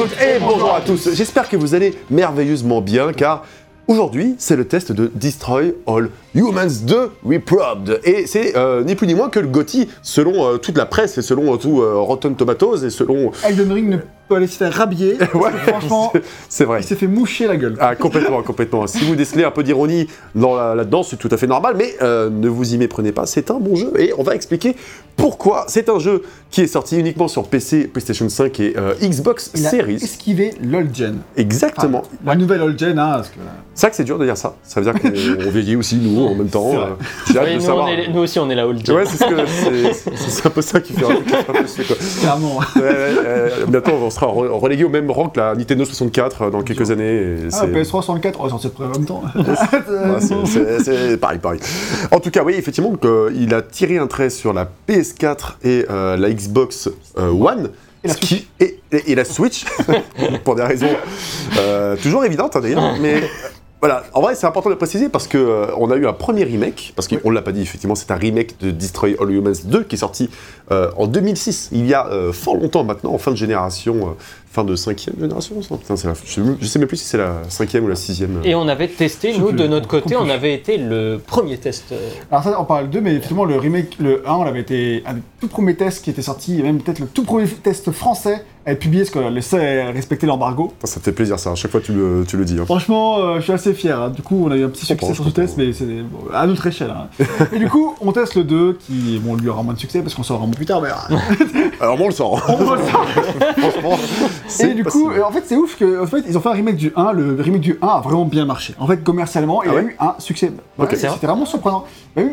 toutes et bonjour à tous. J'espère que vous allez merveilleusement bien car aujourd'hui c'est le test de Destroy All Humans 2 Reprobed. Et c'est euh, ni plus ni moins que le GOTY selon euh, toute la presse et selon euh, tout Rotten Tomatoes et selon. Elden Ring ne peut aller se faire rhabiller. Ouais, franchement, c'est- vrai. il s'est fait moucher la gueule. Ah, complètement, complètement. Si vous décelez un peu d'ironie là-dedans, c'est tout à fait normal, mais ne vous y méprenez pas, c'est un bon jeu et on va expliquer pourquoi. C'est un jeu qui est sorti uniquement sur PC, PlayStation 5 et euh, Xbox Il a Series. esquivé l'old gen. Exactement. Enfin, la nouvelle old gen, hein, parce que... C'est vrai que c'est dur de dire ça. Ça veut dire qu'on on vieillit aussi, nous, en même temps. C'est. Euh, J'ai hâte Oui, de nous, savoir. on est- nous aussi, on est la old gen. Ouais, c'est ce que- c'est- c'est un peu ça qui fait, un peu. Clairement. Ouais, ouais, euh, bientôt, on sera re- relégué au même rang que la Nintendo 64 euh, dans quelques années. et Ah, c'est- PS3 64, on va sortir près en même temps. Ouais, c'est- c'est- c'est pareil, pareil. En tout cas, oui, effectivement, donc, euh, il a tiré un trait sur la PS4 et euh, la Xbox euh, One. Et la ce qui- et, et- et la Switch, pour des raisons euh, toujours évidentes hein, d'ailleurs, mais euh, voilà, en vrai c'est important de le préciser parce que euh, on a eu un premier remake, parce qu'on ne l'a pas dit effectivement, c'est un remake de Destroy All Humans 2 qui est sorti euh, en 2006, il y a euh, fort longtemps maintenant, en fin de génération, euh, fin de cinquième génération, ça Putain, c'est la- je, sais même- je sais même plus si c'est la cinquième ou la sixième. euh. Et on avait testé, nous, de notre côté, compliqué. on avait été le premier test. euh, Alors ça, on parle de 2, mais effectivement, le remake, le 1, on avait été un des tout premiers tests qui était sorti, et même peut-être le tout premier test français être publié, parce qu'on laissait respecter l'embargo. Ça te fait plaisir ça, à chaque fois tu le, tu le dis. hein. Franchement, euh, je suis assez fier. hein. Du coup, on a eu un petit succès sur ce test, mais c'est bon, à notre échelle. hein. et du coup, on teste le 2, qui, bon, lui aura moins de succès, parce qu'on sort vraiment plus tard, mais... Alors moi on le sort. on le sortir. Franchement, Et du coup, euh, en fait, c'est ouf que, en fait, ils ont fait un remake du 1. Le remake du 1 a vraiment bien marché. En fait, commercialement, il Ah a eu un succès. Vrai C'était vraiment surprenant.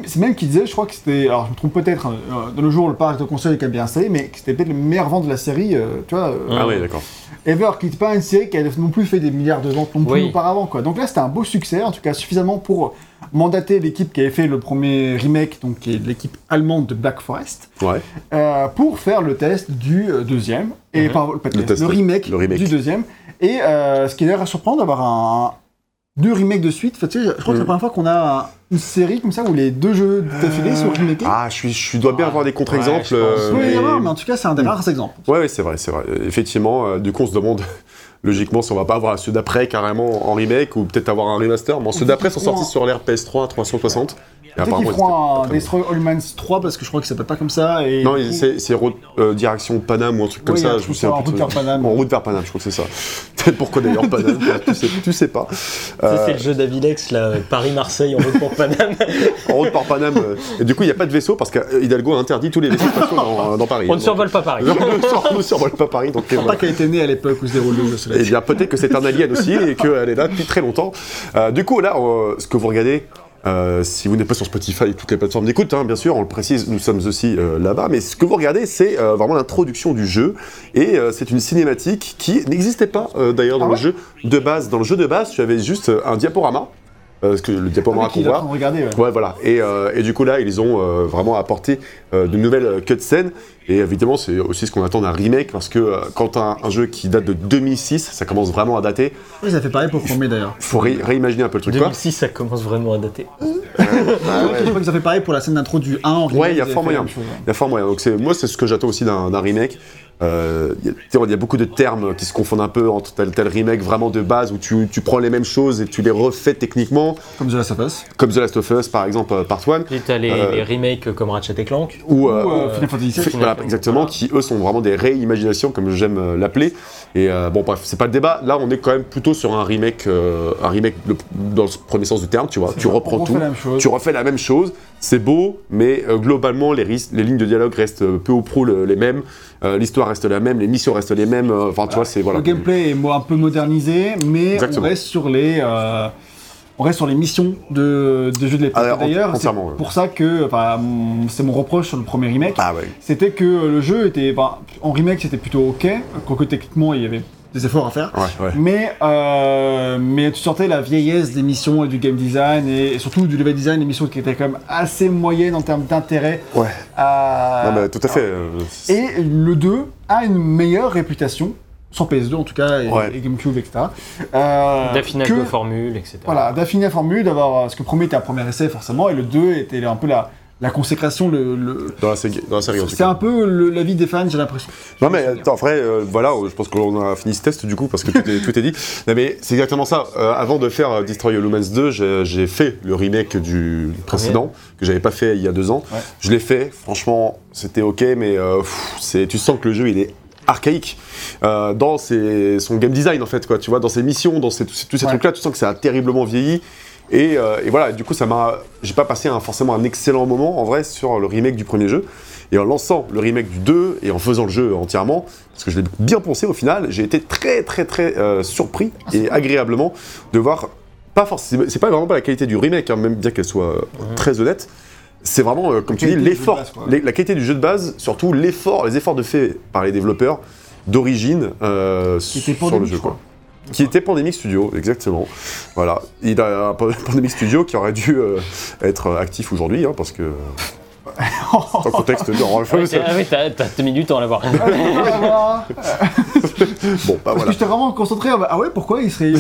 C'est même qui disait, je crois que c'était, alors je me trompe peut-être, euh, de nos jours, le parc de console est quand même bien installé, mais que c'était peut-être le meilleur vente de la série, euh, tu vois. Euh, Ah oui, d'accord. Ever, qui n'était pas une série qui a non plus fait des milliards de ventes non plus Oui. auparavant, quoi. Donc là, c'était un beau succès, en tout cas suffisamment pour mandater l'équipe qui avait fait le premier remake, donc qui est l'équipe allemande de Black Forest, Ouais. euh, pour faire le test du euh, deuxième, et Mhm. pas, pas le, Le test, test, le remake, le remake. du deuxième. Et euh, ce qui est d'ailleurs surprenant d'avoir un deux remakes de suite. Enfin, tu sais, je crois que c'est la première fois qu'on a un- une série comme ça où les deux jeux d'affilée sont remakés. Ah, je, suis, je dois bien Ah, avoir des contre-exemples. ouais, je pense. euh, Il peut y mais- avoir, mais en tout cas, c'est un des rares exemples. Ouais, ouais, c'est vrai, c'est vrai. Effectivement, euh, du coup, on se demande logiquement si on va pas avoir ceux d'après carrément en remake ou peut-être avoir un remaster. Bon, ceux d'après sont sortis sur l'ère PS3 360. Et Peut-être qu'ils feront un Destroy All Humans 3 parce que je crois que ça s'appelle pas comme ça. Et. Non, c'est euh, direction Paname ou un truc comme Oui, ça. un Je souviens en route vers Paname. En route vers Paname, je crois que c'est ça. Peut-être pourquoi d'ailleurs Paname, tu sais, tu sais pas. Ça, Euh, c'est le jeu d'Avilex, là, Paris-Marseille en route pour Paname. en route par Paname. euh, Et du coup, il n'y a pas de vaisseau parce qu'Hidalgo a interdit tous les vaisseaux dans, dans Paris. On ne survole pas Paris. on ne survole pas Paris. Donc, Je crois pas qu'elle était née à l'époque où se déroule le jeu. Cela Eh dit. bien, peut-être que c'est un alien aussi et qu'elle est là depuis très longtemps. Euh, du coup, là, euh, ce que vous regardez, euh, si vous n'êtes pas sur Spotify et toutes les plateformes d'écoute, hein, bien sûr, on le précise, nous sommes aussi euh, là-bas, mais ce que vous regardez, c'est euh, vraiment l'introduction du jeu et euh, c'est une cinématique qui n'existait pas euh, d'ailleurs dans Ah le jeu de base. Dans le jeu de base, tu avais juste euh, un diaporama, euh, parce que le diaporama Ah oui, qu'on voit. regarder. ouais. Ouais, voilà. Et, euh, et du coup, là, ils ont euh, vraiment apporté euh, de nouvelles euh, cutscenes. Et évidemment, c'est aussi ce qu'on attend d'un remake, parce que euh, quand un, un jeu qui date de 2006, ça commence vraiment à dater, Oui, ça fait pareil pour Chromé d'ailleurs. faut ré- réimaginer un peu le truc, quoi. 2006, ça commence vraiment à dater. Ah Je crois que ça fait pareil pour la scène d'intro du 1 en remake, Ouais, il y a fort moyen. ouais. Il y a fort moyen. Donc c'est, moi, c'est ce que j'attends aussi d'un remake. Euh, Il y, a- tu beaucoup de termes qui se confondent un peu entre tel, tel remake vraiment de base où tu, tu prends les mêmes choses et tu les refais techniquement, Comme The Last of Us. comme The Last of Us par exemple, euh, Part 1, Et t'as les, Euh, les remakes comme Ratchet et Clank. ou, Ou euh, euh, Final Fantasy VII. Voilà, exactement, qui eux sont vraiment des réimaginations, comme j'aime euh, l'appeler. Et euh, bon, bref, c'est pas le débat. Là, on est quand même plutôt sur un remake, euh, un remake le- dans le premier sens du terme, tu vois. Tu reprends tout, tu refais la même chose. C'est beau, mais euh, globalement, les, les lignes de dialogue restent euh, peu ou prou le- les mêmes. Euh, L'histoire reste la même, les missions restent les mêmes. euh, Enfin, tu vois, c'est voilà. Le gameplay est un peu modernisé, mais Exactement. on reste sur les. euh, on reste sur les missions de, de jeux de l'époque. Ah, D'ailleurs, c'est ouais. pour ça que, enfin, c'est mon reproche sur le premier remake, Ah ouais. c'était que le jeu était, en remake c'était plutôt ok, quoique techniquement il y avait des efforts à faire. Ouais, ouais. Mais, euh, mais tu sentais la vieillesse des missions et du game design et, et surtout du level design, des missions qui étaient quand même assez moyennes en termes d'intérêt. Ouais. à- Non, mais tout à fait. euh, Et le 2 a une meilleure réputation, sur PS2 en tout cas, et, Ouais. et GameCube, etc. Euh, D'affinage que- de formule, etc. Voilà, d'affiner la formule, d'avoir. Ce que le premier était un premier essai forcément, et le 2 était un peu la, la consécration, le, le- Dans la, série- dans la série, c'est un peu le- la vie des fans, j'ai l'impression. Non mais attends, en vrai, euh, voilà, je pense qu'on a fini ce test du coup parce que tout est, tout est dit. Non mais c'est exactement ça. Euh, avant de faire euh, Destroy All Humans 2, j'ai fait le remake du précédent que j'avais pas fait il y a deux ans. Ouais. Je l'ai fait. Franchement, c'était ok, mais euh, c'est, tu sens que le jeu il est archaïque euh, dans ses- son game design en fait quoi. Tu vois, dans ses missions, dans ses- tous ces, Ouais. trucs-là, tu sens que ça a terriblement vieilli. Et, euh, et voilà, du coup, ça m'a, j'ai pas passé un, forcément un excellent moment en vrai sur le remake du premier jeu. Et en lançant le remake du 2 et en faisant le jeu entièrement, parce que je l'ai bien pensé au final, j'ai été très très très euh, surpris et agréablement de voir, pas forcément, c'est pas vraiment pas la qualité du remake, hein, même bien qu'elle soit euh, très honnête, c'est vraiment, comme tu dis, l'effort, la qualité du jeu de base, surtout l'effort, les efforts de fait par les développeurs d'origine sur le jeu. Quoi. Qui était Pandemic Studio, exactement. Voilà. Il a un Pandemic Studio qui aurait dû euh, être actif aujourd'hui, hein, parce que. Dans le contexte de Ah oui, t'as- ah oui, t'as t'as deux minutes à l'avoir. Ah, Bon, bah Parce voilà. que j'étais vraiment concentré. Ah ouais, pourquoi il serait.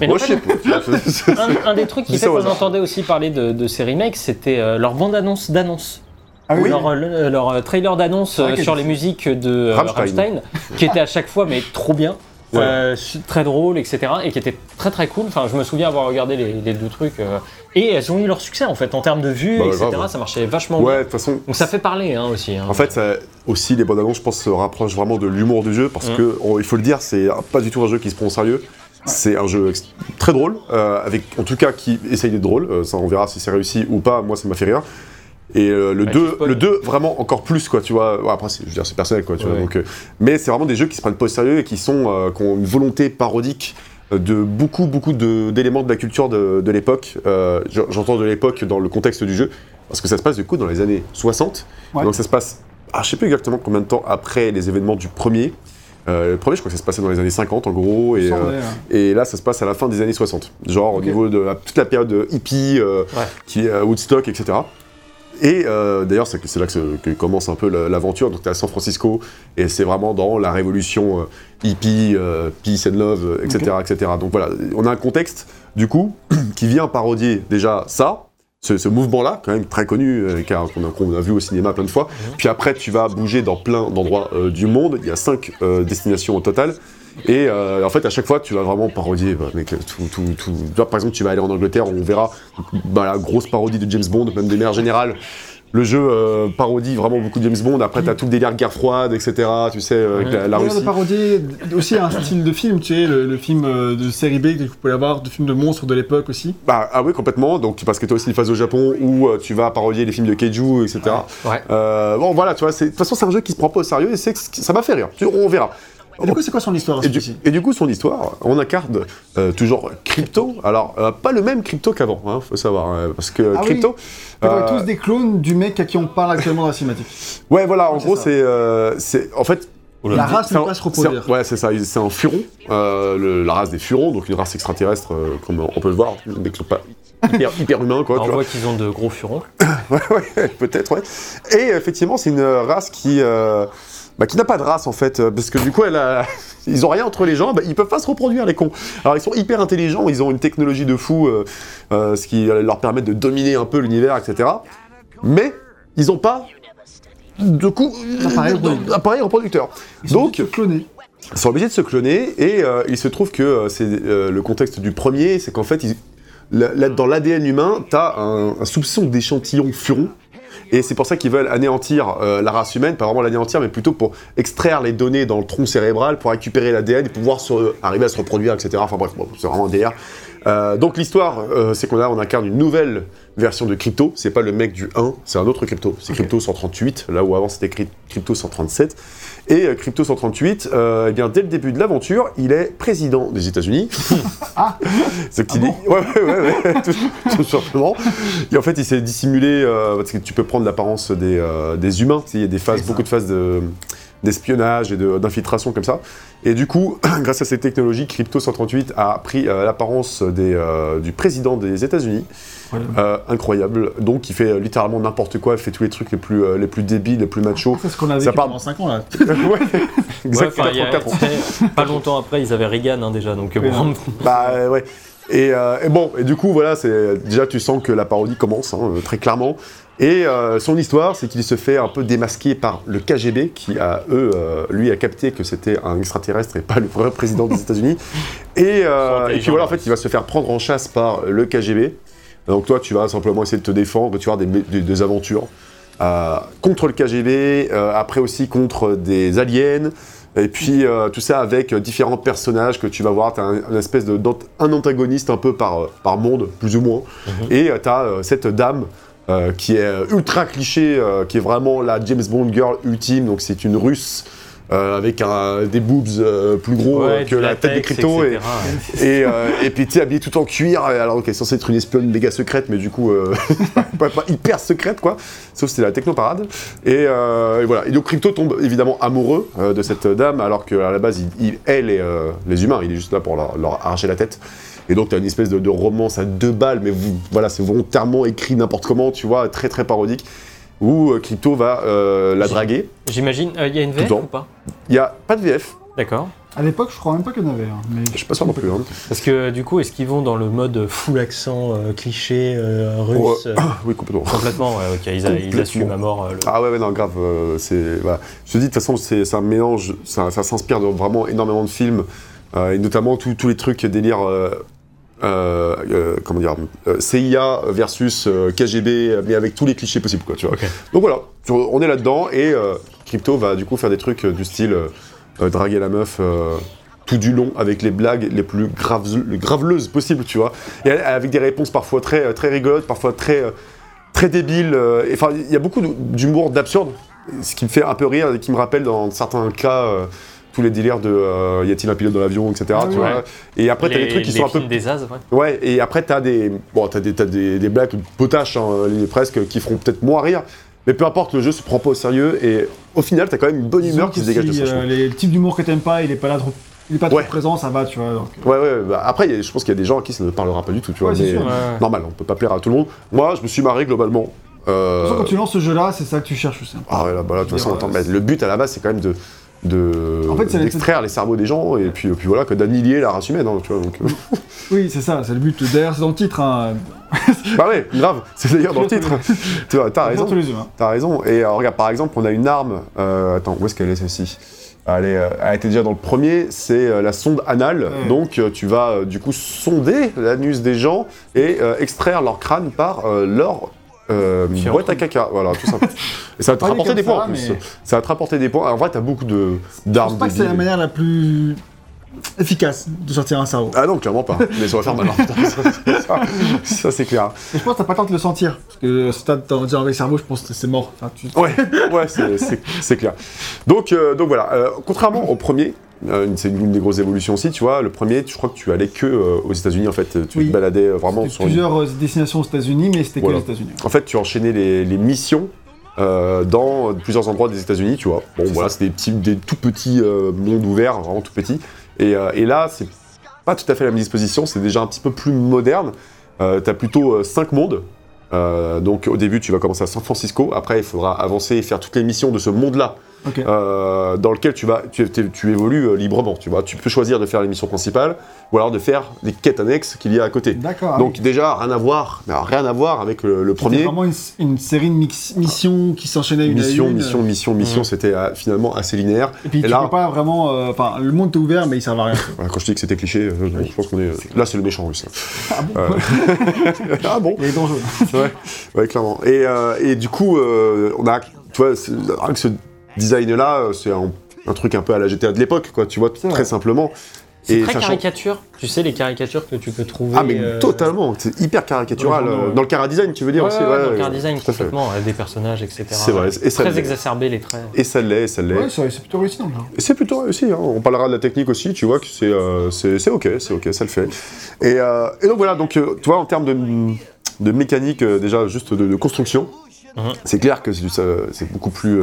Mais Moi, je sais pas. un, un des trucs qui fait qu'on entendait aussi parler de, de ces remakes, c'était euh, leur bande-annonce d'annonce. Ah oui, Leur, euh, leur, trailer d'annonce Ah, sur les musiques de Rammstein. Rammstein, qui était à chaque fois mais trop bien, Ouais. euh, très drôle, etc. Et qui était très très cool. Enfin, je me souviens avoir regardé les, les deux trucs. euh, et elles ont eu leur succès en fait, en termes de vues, Bah, etc. grave. Ça marchait vachement Ouais, bien. de toute façon. Donc ça fait parler hein, aussi. hein. En fait, ça- aussi, les bandes annonces, je pense, se rapprochent vraiment de l'humour du jeu parce Mm. que, on- il faut le dire, c'est pas du tout un jeu qui se prend au sérieux. C'est un jeu très drôle, euh, avec, en tout cas, qui essaye d'être drôle. Ça, on verra si c'est réussi ou pas. Moi, ça m'a fait rire. Et euh, le Ouais, 2, tu spoil. le 2, vraiment encore plus, quoi, tu vois. Ouais, après, c'est- je veux dire, c'est personnel, quoi, tu vois. Donc, euh, mais c'est vraiment des jeux qui se prennent pas au sérieux et qui, sont, euh, qui ont une volonté parodique euh, de beaucoup, beaucoup d'éléments de, la culture de, de l'époque. J'entends de l'époque dans le contexte du jeu, parce que ça se passe du coup dans les années 60. Ouais. Donc ça se passe, ah, je sais plus exactement combien de temps après les événements du premier. Euh, le premier, je crois que ça se passait dans les années 50 en gros, et, euh, hein. et là ça se passe à la fin des années 60. Genre au niveau de la- toute la période de hippie, euh, Ouais. qui est à Woodstock, etc. Et euh, d'ailleurs, c'est là que, commence un peu la- l'aventure. Donc, tu à San Francisco, et c'est vraiment dans la révolution euh, hippie, euh, peace and love, etc., etc. Donc voilà, on a un contexte, du coup, qui vient parodier déjà ça, ce, ce mouvement-là, quand même très connu, euh, qu'on a, vu au cinéma plein de fois. Puis après, tu vas bouger dans plein d'endroits euh, du monde. Il y a cinq euh, destinations au total. Et euh, en fait, à chaque fois, tu vas vraiment parodier. bah, mec, tout, tout, tout. Tu vois, par exemple, tu vas aller en Angleterre, on verra bah, la grosse parodie de James Bond, même des mères générales. Le jeu euh, parodie vraiment beaucoup de James Bond. Après, t'as tout le délire guerre froide, etc. Tu sais, euh, avec la, la a de Russie. parodier aussi un style de film, tu sais, le, le film euh, de série B que vous pouvez avoir, de film de monstres de l'époque aussi. Bah, ah oui, complètement. Donc, parce que t'as aussi une phase au Japon où tu vas parodier les films de Keiju, etc. Ouais. Bon, voilà, tu vois, de toute façon, c'est un jeu qui se prend pas au sérieux et c'est ça m'a fait rire. Tu- On verra. Et du coup, c'est quoi son histoire Et du, et du coup, son histoire, on incarne euh, toujours Crypto. Alors, euh, pas le même Crypto qu'avant, hein, faut savoir. hein, parce que Ah oui. Crypto. On euh, tous des clones du mec à qui on parle actuellement dans la cinématique. ouais, voilà, en gros, c'est. euh, c'est en fait. La race c'est ne peut pas se reproduire. Ouais, c'est ça, c'est un furon, euh, le- la race des furons, donc une race extraterrestre, euh, comme on peut le voir, des sont pas hyper, hyper humains, quoi. on tu vois. voit qu'ils ont de gros furons. Ouais, ouais, peut-être, ouais. Et effectivement, c'est une race qui, euh, bah, qui n'a pas de race en fait, euh, parce que du coup, elle a... ils ont rien entre les jambes, ils peuvent pas se reproduire les cons. Alors ils sont hyper intelligents, ils ont une technologie de fou, euh, euh, ce qui leur permet de dominer un peu l'univers, etc. Mais ils ont pas de coup D'appareil de- reproducteur. Ils sont Donc tous clonés. ils sont obligés de se cloner et euh, il se trouve que euh, c'est euh, le contexte du premier, c'est qu'en fait, ils- la- la- dans l'ADN humain, tu as un, un soupçon d'échantillon furon. Et c'est pour ça qu'ils veulent anéantir euh, la race humaine, pas vraiment l'anéantir, mais plutôt pour extraire les données dans le tronc cérébral, pour récupérer l'ADN et pouvoir se- arriver à se reproduire, etc. Enfin bref, bon, c'est vraiment un. Euh, donc l'histoire, euh, c'est qu'on a, on incarne une nouvelle version de Crypto. C'est pas le mec du 1, c'est un autre Crypto. C'est Crypto 138, là où avant c'était Cry- Crypto 137. Et euh, Crypto 138, euh, eh bien, dès le début de l'aventure, il est président des États-Unis. Ah. Ce qui dit. Ouais, ouais, ouais, ouais, tout, tout simplement. Et en fait, il s'est dissimulé, parce que tu peux prendre l'apparence des, des humains. Il y a des phases, beaucoup de phases de- d'espionnage et de- d'infiltration comme ça. Et du coup, grâce à cette technologie, Crypto 138 a pris euh, l'apparence euh, du président des États-Unis. Euh, incroyable. Donc, il fait euh, littéralement n'importe quoi. Il fait tous les trucs les plus, les plus débiles, les plus machos. C'est ce qu'on a vécu Ça part- pendant 5 ans là. ouais, Ouais, exactement. a- 84 ans. pas longtemps après, ils avaient Reagan hein, déjà, donc bon, Bah ouais. Et, euh, et bon, et du coup, voilà, c'est déjà tu sens que la parodie commence, hein, très clairement. Et euh, son histoire, c'est qu'il se fait un peu démasquer par le KGB, qui a, eux, euh, lui, a capté que c'était un extraterrestre et pas le vrai président des États-Unis. Et, euh, et puis voilà, en fait, il va se faire prendre en chasse par le KGB. Donc toi, tu vas simplement essayer de te défendre, tu vas avoir des, des- des aventures contre le KGB, après aussi contre des aliens. Et puis euh, tout ça avec euh, différents personnages que tu vas voir. Tu as un, une espèce de un antagoniste un peu par, euh, par monde, plus ou moins. Et tu as cette dame euh, qui est euh, ultra cliché, euh, qui est vraiment la James Bond girl ultime. Donc c'est une russe euh, avec un, des boobs euh, plus gros euh, que la tête des cryptos. Et, etc. et, et puis tu sais, habillée tout en cuir, alors qu'elle est censée être une espionne méga secrète, mais du coup, pas, pas hyper secrète quoi. Sauf que c'était la technoparade. Et, euh, et voilà. Et donc Crypto tombe évidemment amoureux de cette dame, alors qu'à la base, il, il- elle et les humains, il est juste là pour leur, leur arracher la tête. Et donc, tu as une espèce de, de romance à deux balles, mais vous- voilà, c'est volontairement écrit n'importe comment, tu vois, très très parodique, où euh, Crypto va euh, la draguer. J'imagine, euh, il y a une VF ou pas? Il n'y a pas de VF, D'accord. À l'époque, je crois même pas qu'il y en avait. hein, mais je suis pas sûr non plus. hein. Parce que du coup, est-ce qu'ils vont dans le mode full accent euh, cliché euh, russe euh, Oui, complètement. Complètement, ouais, ok, ils, a- ils Complètement. assument à mort euh, le- Ah ouais, ouais, non, grave. euh, c'est, voilà. Je te dis, de toute façon, c'est, c'est un mélange, ça, ça s'inspire de vraiment énormément de films, euh, et notamment tous tous les trucs délire, euh, euh, comment dire, euh, CIA versus KGB, mais avec tous les clichés possibles, quoi, tu vois. Donc voilà, on est là-dedans, et Crypto va du coup faire des trucs du style draguer la meuf. tout du long avec les blagues les plus graves, les graveleuses possibles, tu vois. Et avec des réponses parfois très, très rigolotes, parfois très, très débiles. Enfin, il y a beaucoup d'humour d'absurde, ce qui me fait un peu rire et qui me rappelle dans certains cas tous les délires de euh, y a-t-il un pilote dans l'avion, etc. Ah tu vois. Et après, t'as les, des trucs qui les sont un peu des As, ouais. Ouais, et après, t'as des, bon, t'as des, t'as des, des blagues potaches, hein, presque, qui feront peut-être moins rire. Mais peu importe, le jeu se prend pas au sérieux et au final, t'as quand même une bonne humeur qui se dégage de ça. euh, les le type d'humour que t'aimes pas, il est pas là trop. Il est pas trop Ouais. présent, ça va, tu vois. donc, euh, Ouais, ouais, bah, après, il y a- je pense qu'il y a des gens à qui ça ne parlera pas du tout, tu vois. Ouais, c'est mais sûr. Ouais. normal, on peut pas plaire à tout le monde. Moi, je me suis marré globalement. Euh, De toute façon, quand tu lances ce jeu-là, c'est ça que tu cherches aussi. Ah ouais, là, bah là, de toute façon, attends, euh, mais le but à la base, c'est quand même de. De En fait, d'extraire les cerveaux des gens et puis, puis voilà que d'annihiler la race humaine hein, tu vois donc euh, Oui, c'est ça, c'est le but. D'ailleurs, c'est dans le titre. Hein. bah ouais grave c'est d'ailleurs dans le titre tu vois t'as raison humains. T'as raison. Et euh, regarde, par exemple, on a une arme. euh, attends, où est-ce qu'elle est celle-ci? Elle, est, euh, elle était déjà dans le premier, c'est euh, la sonde anale. Ouais. Donc, euh, tu vas euh, du coup sonder l'anus des gens et euh, extraire leur crâne par euh, leur euh, boîte à caca. Voilà, tout simplement. et ça va te dit rapporter des points ça, en plus. mais- Ça va te rapporter des points. En vrai, t'as beaucoup de Je d'armes pense pas que c'est la manière la plus efficace de sortir un cerveau. Ah non, clairement pas. Mais ça va faire mal. hein, putain, ça, ça, c'est clair. Mais je pense que t'as pas le temps de le sentir. Parce que ce stade, t'en dire avec le cerveau, je pense que c'est mort. Enfin, tu- Ouais, ouais, c'est- clair. Donc, euh, donc voilà, euh, contrairement au premier, euh, c'est une des grosses évolutions aussi, tu vois, le premier, je crois que tu allais que euh, aux États-Unis en fait, tu Oui. te baladais euh, vraiment sur plusieurs euh, destinations aux États-Unis, mais c'était Voilà. que les États-Unis. En fait, tu enchaînais les, les missions euh, dans plusieurs endroits des États-Unis, tu vois. Bon, voilà, c'est des petits, des tout petits euh, mondes ouverts, vraiment tout petits. Et, euh, et là, c'est pas tout à fait la même disposition, c'est déjà un petit peu plus moderne. Euh, T'as plutôt 5 mondes. Euh, donc au début, tu vas commencer à San Francisco. Après, il faudra avancer et faire toutes les missions de ce monde-là, Euh, dans lequel tu vas, tu, évolues euh, librement. Tu vois, tu peux choisir de faire les missions principales ou alors de faire les quêtes annexes qu'il y a à côté. D'accord. Donc oui. déjà rien à voir, mais alors, rien à voir avec le, le C'était premier. vraiment une, une série de mix- missions qui s'enchaînaient une Mission, à une. mission, mission, mission, Mhm. c'était euh, finalement assez linéaire. Et puis Et tu là- peux pas vraiment. euh, Enfin, le monde t'est ouvert, mais il sert à rien. Quand je dis que c'était cliché, euh, je pense qu'on est. là, c'est le méchant russe. ah bon Euh, ah bon Il est dangereux. ouais, ouais, clairement. Et, euh, et du coup, euh, on a, tu vois, c'est- rien que ce design-là, euh, c'est un, un truc un peu à la GTA de l'époque, quoi. Tu vois, très simplement. C'est très sachant- caricature. Tu sais, les caricatures que tu peux trouver. Ah mais euh, totalement, c'est hyper caricatural. dans le euh, Dans le cara design, tu veux dire Ouais, aussi ouais, ouais, dans le design, fait. complètement, avec des personnages, etc. C'est vrai, et ça Très exacerbé, les traits. Et ça l'est, ça l'est. Ouais, c'est c'est plutôt réussi dans le genre. Et c'est plutôt réussi, hein. on parlera de la technique aussi, tu vois que c'est euh, c'est c'est ok, c'est ok, ça le fait. Et, euh, et donc voilà, donc euh, tu vois en termes de, de mécanique, euh, déjà juste de, de construction, Mhm. c'est clair que c'est beaucoup plus...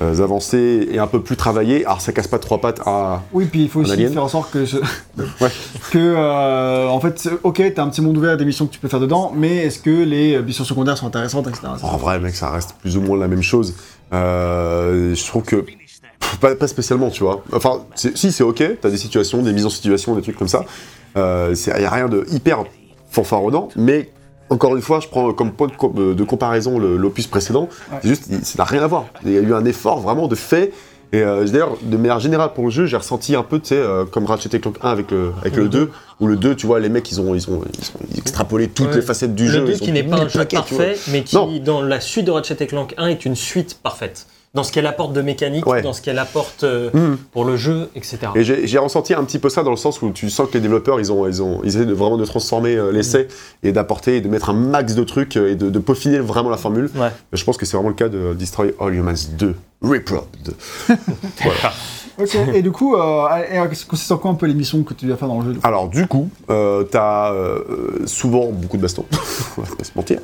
euh, euh, avancées et un peu plus travaillées. Alors ça casse pas trois pattes à. Oui, puis il faut aussi alien faire en sorte que, ce- Ouais. que euh, en fait, ok, t'as un petit monde ouvert, des missions que tu peux faire dedans, mais est-ce que les euh, missions secondaires sont intéressantes, etc. En vrai, mec, ça reste plus ou moins la même chose. Euh, je trouve que. Pas, pas spécialement, tu vois. Enfin, si, c'est ok, t'as des situations, des mises en situation, des trucs comme ça. Il n'y a rien de hyper fanfaronnant, mais encore une fois, je prends comme point de, de comparaison le- l'opus précédent. Ouais. C'est juste, ça n'a rien à voir. Il y a eu un effort vraiment de fait. Et euh, d'ailleurs, de manière générale pour le jeu, j'ai ressenti un peu, tu sais, euh, comme Ratchet et Clank 1 avec le, avec le 2, où le 2, tu vois, les mecs, ils ont, ils ont, ils ont extrapolé toutes Ouais. les facettes du le jeu. 2 ils ont qui n'est pas le un jeu paquet, parfait, mais qui, Non. dans la suite de Ratchet Clank 1, est une suite parfaite. Dans ce qu'elle apporte de mécanique, Ouais. dans ce qu'elle apporte euh, Mhm. pour le jeu, etc. Et j'ai ressenti un petit peu ça dans le sens où tu sens que les développeurs, ils ont, ils ont, ils essaient de vraiment de transformer euh, l'essai et d'apporter et de mettre un max de trucs euh, et de, de peaufiner vraiment la formule. Ouais. Je pense que c'est vraiment le cas de Destroy All Humans 2. Reprod. Ok, et du coup, euh, consiste en quoi un peu les missions que tu dois faire dans le jeu Alors du coup, euh, t'as euh, souvent beaucoup de bastons. On va pas se mentir.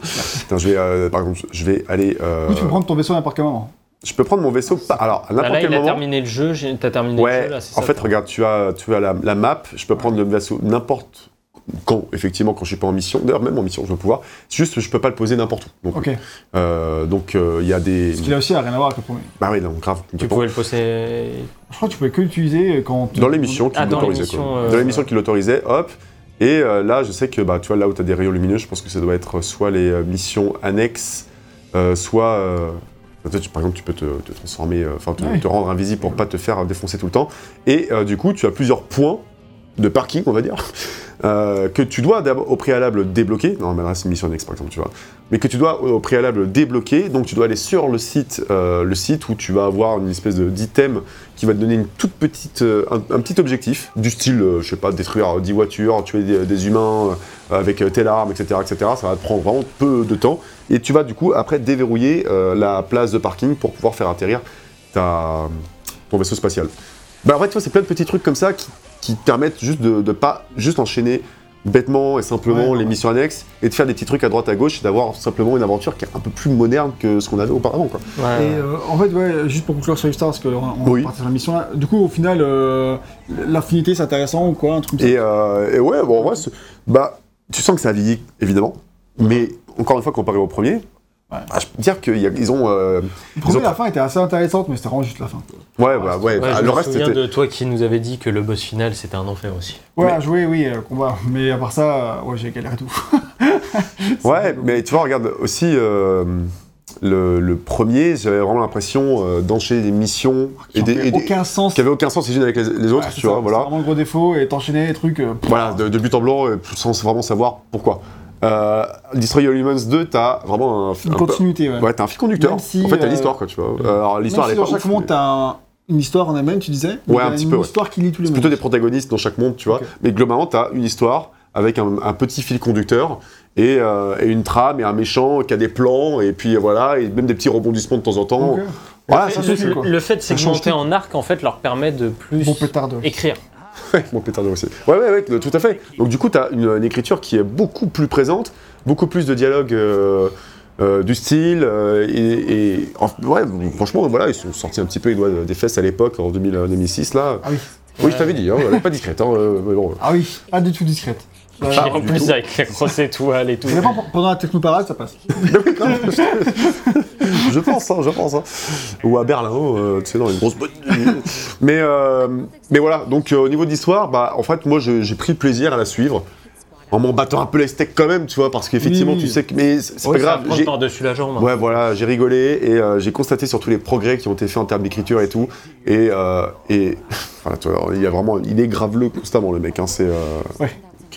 Je vais, euh, par exemple, je vais aller. euh, tu peux prendre ton vaisseau à n'importe quel moment. Je peux prendre mon vaisseau. Pas, alors à Bah n'importe là, quel il a terminé le jeu, t'as terminé le Ouais, jeu là, c'est en ça fait, regarde, tu as, tu as la, la map, je peux prendre le vaisseau n'importe quand, effectivement, quand je suis pas en mission. D'ailleurs, même en mission, je vais pouvoir. C'est juste que je peux pas le poser n'importe où. Donc, Ok. euh, donc euh, il y a des. Parce qu'il a aussi rien à voir avec le premier. Bah oui, non, grave. Tu pouvais le poser. Je crois que tu pouvais que l'utiliser quand. Dans l'émission qui Ah, dans l'autorisait. l'émission, quoi. euh, Dans l'émission qui l'autorisait, hop. Et euh, là, je sais que bah, tu vois, là où tu as des rayons lumineux, je pense que ça doit être soit les missions annexes, euh, soit. Tu- par exemple, tu peux te, te transformer, euh, enfin, te, Ouais. te rendre invisible pour pas te faire défoncer tout le temps. Et euh, du coup, tu as plusieurs points de parking, on va dire, euh, que tu dois au préalable débloquer. Non, mais c'est mission annexe, par exemple, tu vois. Mais que tu dois au préalable débloquer. Donc, tu dois aller sur le site, euh, le site où tu vas avoir une espèce d'item qui va te donner une toute petite, euh, un, petit objectif, du style, je sais pas, détruire 10 voitures, tuer des, des humains avec telle arme, etc., etc. Ça va te prendre vraiment peu de temps. Et tu vas, du coup, après déverrouiller la place de parking pour pouvoir faire atterrir ta, ton vaisseau spatial. Bah, en fait, tu vois, c'est plein de petits trucs comme ça qui, qui te permettent juste de, de pas juste enchaîner bêtement et simplement Ouais, les ouais. missions annexes et de faire des petits trucs à droite à gauche et d'avoir simplement une aventure qui est un peu plus moderne que ce qu'on avait auparavant. Quoi. Ouais. Et euh, en fait, ouais, juste pour conclure sur l'histoire, parce qu'on on Oui. sur la mission là. Du coup, au final, euh, l'affinité c'est intéressant ou quoi Un truc comme ça Et, euh, et ouais, bon, en vrai, c'est- bah, tu sens que ça a vieilli, évidemment, mais encore une fois, comparé au premier, Ouais. bah, je peux dire qu'ils ont. euh, ils ont- la fin était assez intéressante, mais c'était vraiment juste la fin. ouais, bah, ouais, Ouais, bah, je le me reste souviens de toi qui nous avait dit que le boss final c'était un enfer aussi. Ouais, Mais- jouer, oui, euh, le combat. Mais à part ça, euh, ouais, j'ai galéré tout. Ouais, mais tu vois, regarde aussi. euh, le, le premier, j'avais vraiment l'impression euh, d'enchaîner des missions et des, et des- aucun sens. qui avaient aucun sens les unes avec les, les autres, Ouais, c'est tu ça, vois, c'est voilà. vraiment le gros défaut et t'enchaîner les trucs. euh, Voilà, de, de but en blanc, euh, sans vraiment savoir pourquoi. Euh, Destroy All Humans 2, t'as vraiment un, une un- continuité, ouais. Ouais, t'as un fil conducteur. Si, en fait, t'as euh, l'histoire, quoi, tu vois. Euh, Alors, l'histoire, si est dans pas chaque ouf, monde, mais- t'as un- une histoire en elle-même, tu disais. Ouais, un petit une peu, ouais. histoire qui lie tous les C'est mondes. plutôt des protagonistes dans chaque monde, tu vois. Mais globalement, t'as une histoire avec un, un petit fil conducteur et, euh, et une trame et un méchant qui a des plans et puis voilà, et même des petits rebondissements de temps en temps. Voilà, ça le, quoi. le fait de segmenter en arc, en fait, leur permet de plus Bon écrire. Mon pétard de aussi. Ouais, ouais, ouais, tout à fait. Donc du coup, tu as une, une écriture qui est beaucoup plus présente, beaucoup plus de dialogue euh, euh, du style. euh, et, et- en- ouais, franchement, voilà, ils sont sortis un petit peu les doigts des fesses à l'époque, en 2000, euh, 2006, là. Ah oui. Oui, je t'avais dit, hein, elle pas discrète. Hein, mais bon. Ah oui, pas du tout discrète. Ah, Et en plus, tout. avec la grosse étoile et tout. Ça dépend, pendant la technoparade, ça passe. je pense, hein, je pense. hein. Ou à Berlin, euh, tu sais, dans une grosse boîte. mais, euh, mais voilà, donc euh, au niveau de l'histoire, bah, en fait, moi, j'ai pris plaisir à la suivre. En m'en battant un peu les steaks quand même, tu vois, parce qu'effectivement, Oui, tu sais que. Mais c'est pas grave. j'ai- par-dessus la jambe. hein. Ouais, voilà, j'ai rigolé et euh, j'ai constaté surtout les progrès qui ont été faits en termes d'écriture et tout. Et, euh, et voilà, tu vois, il y a vraiment, il est graveleux constamment le mec. Hein, c'est euh, Ouais.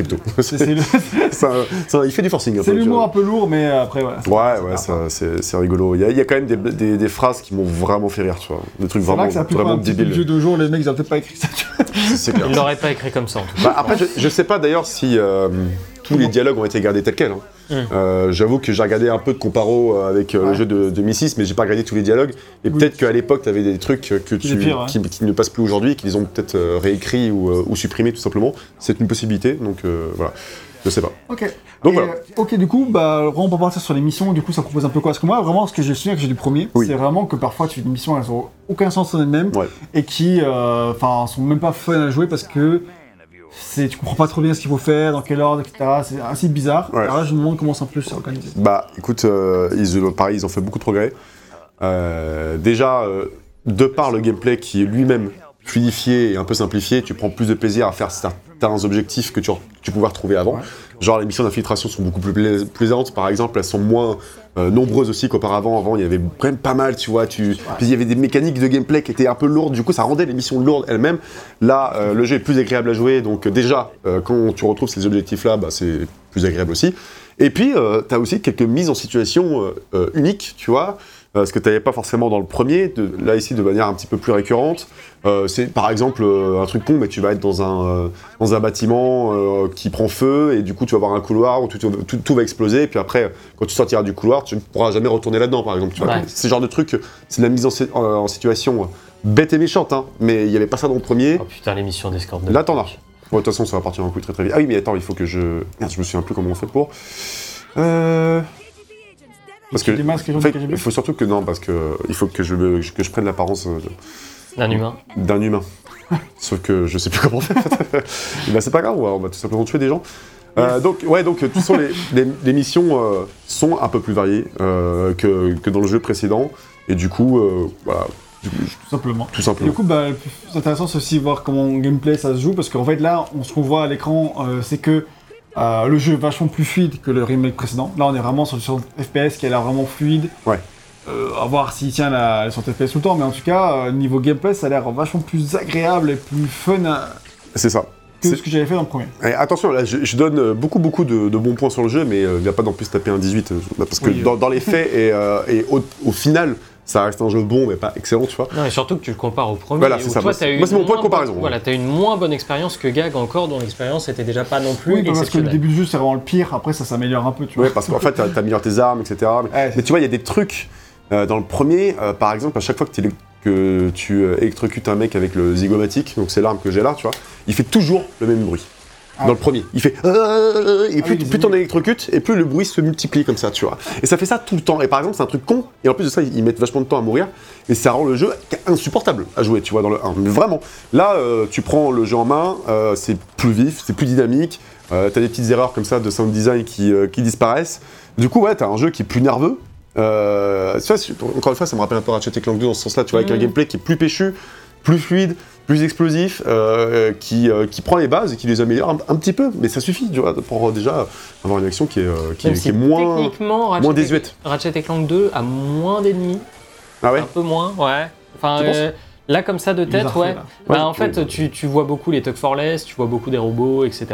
il fait du forcing. un c'est l'humour un peu lourd, mais après, voilà. Ouais, ouais, ça, c'est rigolo. Il y, a, il y a quand même des, des- des phrases qui m'ont vraiment fait rire, tu vois. Des trucs C'est vrai vraiment, vraiment de jeu débiles. de jour, les mecs ils ont peut-être pas écrit ça. tu vois. C'est clair. Il l'aurait pas écrit comme ça en tout cas. Bah, après, je, je sais pas d'ailleurs si. euh, tous les dialogues ont été gardés tels quels. hein. Euh, J'avoue que j'ai regardé un peu de comparo euh, avec euh, le jeu de 2006, mais j'ai pas regardé tous les dialogues. Et Oui. peut-être qu'à l'époque, tu avais des trucs que tu, pire, ouais. qui, qui ne passent plus aujourd'hui, qu'ils ont peut-être euh, réécrits ou, euh, ou supprimés tout simplement. C'est une possibilité, donc euh, voilà. Je sais pas. Ok. Donc Et, voilà. ok, du coup, bah, vraiment, on peut partir sur les missions. Du coup, ça propose un peu quoi? Parce que moi, vraiment, ce que je souviens que j'ai du premier, Oui. c'est vraiment que parfois, tu fais des missions, elles ont aucun sens en elles-mêmes Ouais. et qui, euh, enfin, sont même pas fun à jouer parce que c'est, tu comprends pas trop bien ce qu'il faut faire, dans quel ordre, etc. C'est assez bizarre. Ouais. Alors là, je me demande comment c'est un peu c'est organisé. Bah écoute, euh, ils, pareil, ils ont fait beaucoup de progrès. Euh, déjà, euh, de par le gameplay qui est lui-même fluidifié et un peu simplifié, tu prends plus de plaisir à faire certains objectifs que tu, tu pouvais retrouver avant. Ouais. Genre les missions d'infiltration sont beaucoup plus plais- plaisantes, par exemple, elles sont moins euh, nombreuses aussi qu'auparavant. Avant, il y avait quand même pas mal, tu vois. Tu... Puis il y avait des mécaniques de gameplay qui étaient un peu lourdes, du coup ça rendait les missions lourdes elles-mêmes. Là, euh, le jeu est plus agréable à jouer, donc déjà, euh, quand tu retrouves ces objectifs-là, bah, c'est plus agréable aussi. Et puis, tu as aussi quelques mises en situation uniques, tu vois, ce que tu n'avais pas forcément dans le premier, de, là ici de manière un petit peu plus récurrente. Euh, c'est par exemple euh, un truc con, mais tu vas être dans un, euh, dans un bâtiment euh, qui prend feu, et du coup tu vas avoir un couloir où tout, tout- va exploser, et puis après, quand tu sortiras du couloir, tu ne pourras jamais retourner là-dedans, par exemple. Tu vois. Ouais. C'est ce genre de truc, c'est de la mise en, si- en- en situation euh, bête et méchante, hein, mais il n'y avait pas ça dans le premier. Oh putain, l'émission d'escorte de Là, t'en as. Bon, de toute façon, ça va partir en couille très très vite. Ah oui, mais attends, il faut que je. Merde, je me souviens plus comment on fait pour. Euh. Parce que. Masques En fait, il faut surtout que. Non, parce que. Il faut que je, que je prenne l'apparence euh, d'un humain. d'un humain. Sauf que je sais plus comment. Et ben, c'est pas grave, on va, tout simplement tuer des gens. Euh, donc, ouais, donc, de toute façon, les, les- les missions euh, sont un peu plus variées euh, que, que dans le jeu précédent. Et du coup, euh, voilà, du coup, je- Tout simplement. tout Et simplement. du coup, bah, plus intéressant, c'est aussi voir comment en gameplay ça se joue, parce qu'en fait, là, on, ce qu'on voit à l'écran, euh, c'est que euh, le jeu est vachement plus fluide que le remake précédent. Là, on est vraiment sur, sur FPS qui a l'air vraiment fluide. Ouais. Euh, à voir s'il tient la, sur FPS tout le temps, mais en tout cas, euh, niveau gameplay, ça a l'air vachement plus agréable et plus fun à- C'est ça. que C'est- ce que j'avais fait dans le premier. Et attention, là, je, je donne euh, beaucoup, beaucoup de, de bons points sur le jeu, mais il n'y a pas non plus taper un 18, euh, parce que Oui, dans, dans les faits et, et au, au final, ça reste un jeu bon, mais pas excellent, tu vois. Non, et surtout que tu le compares au premier. Voilà, c'est ça. Toi, c'est- eu moi, c'est mon point de comparaison, bonne-. Voilà, t'as eu une moins bonne expérience que Gag encore, dont l'expérience était déjà pas non plus Oui, parce que le début du jeu, c'est vraiment le pire. Après, ça s'améliore un peu, tu vois. Ouais, parce qu'en fait, t'as- t'améliores tes armes, etc. Mais, Ouais, mais tu vois, il y a des trucs euh, dans le premier, euh, par exemple, à chaque fois que, que tu euh, électrocutes un mec avec le zygomatique, donc c'est l'arme que j'ai là, tu vois, il fait toujours le même bruit. Ah. Dans le premier, il fait euh, et Ah plus, oui, plus t'en électrocutes et plus le bruit se multiplie comme ça, tu vois. Et ça fait ça tout le temps. Et par exemple, c'est un truc con. Et en plus de ça, ils mettent vachement de temps à mourir. Et ça rend le jeu insupportable à jouer, tu vois, dans le 1. Mais vraiment, là, euh, tu prends le jeu en main, euh, c'est plus vif, c'est plus dynamique. Euh, t'as des petites erreurs comme ça de sound design qui, euh, qui disparaissent. Du coup, ouais, t'as un jeu qui est plus nerveux. Euh, encore une fois, ça me rappelle un peu Ratchet Clank 2 dans ce sens-là, tu vois, avec un Mhm. gameplay qui est plus péchu, plus fluide, plus explosif, euh, qui, euh, qui prend les bases et qui les améliore un, un petit peu, mais ça suffit, tu vois, pour déjà avoir une action qui est, euh, qui, est- qui moins, techniquement, Ratchet, moins désuète. Ratchet et Clank 2 a moins d'ennemis, Ah ouais un peu moins, ouais. Enfin, euh, là comme ça de tête, ouais. Bah, Ouais, en fait, tu, tu vois beaucoup les Tug for Less, tu vois beaucoup des robots, etc.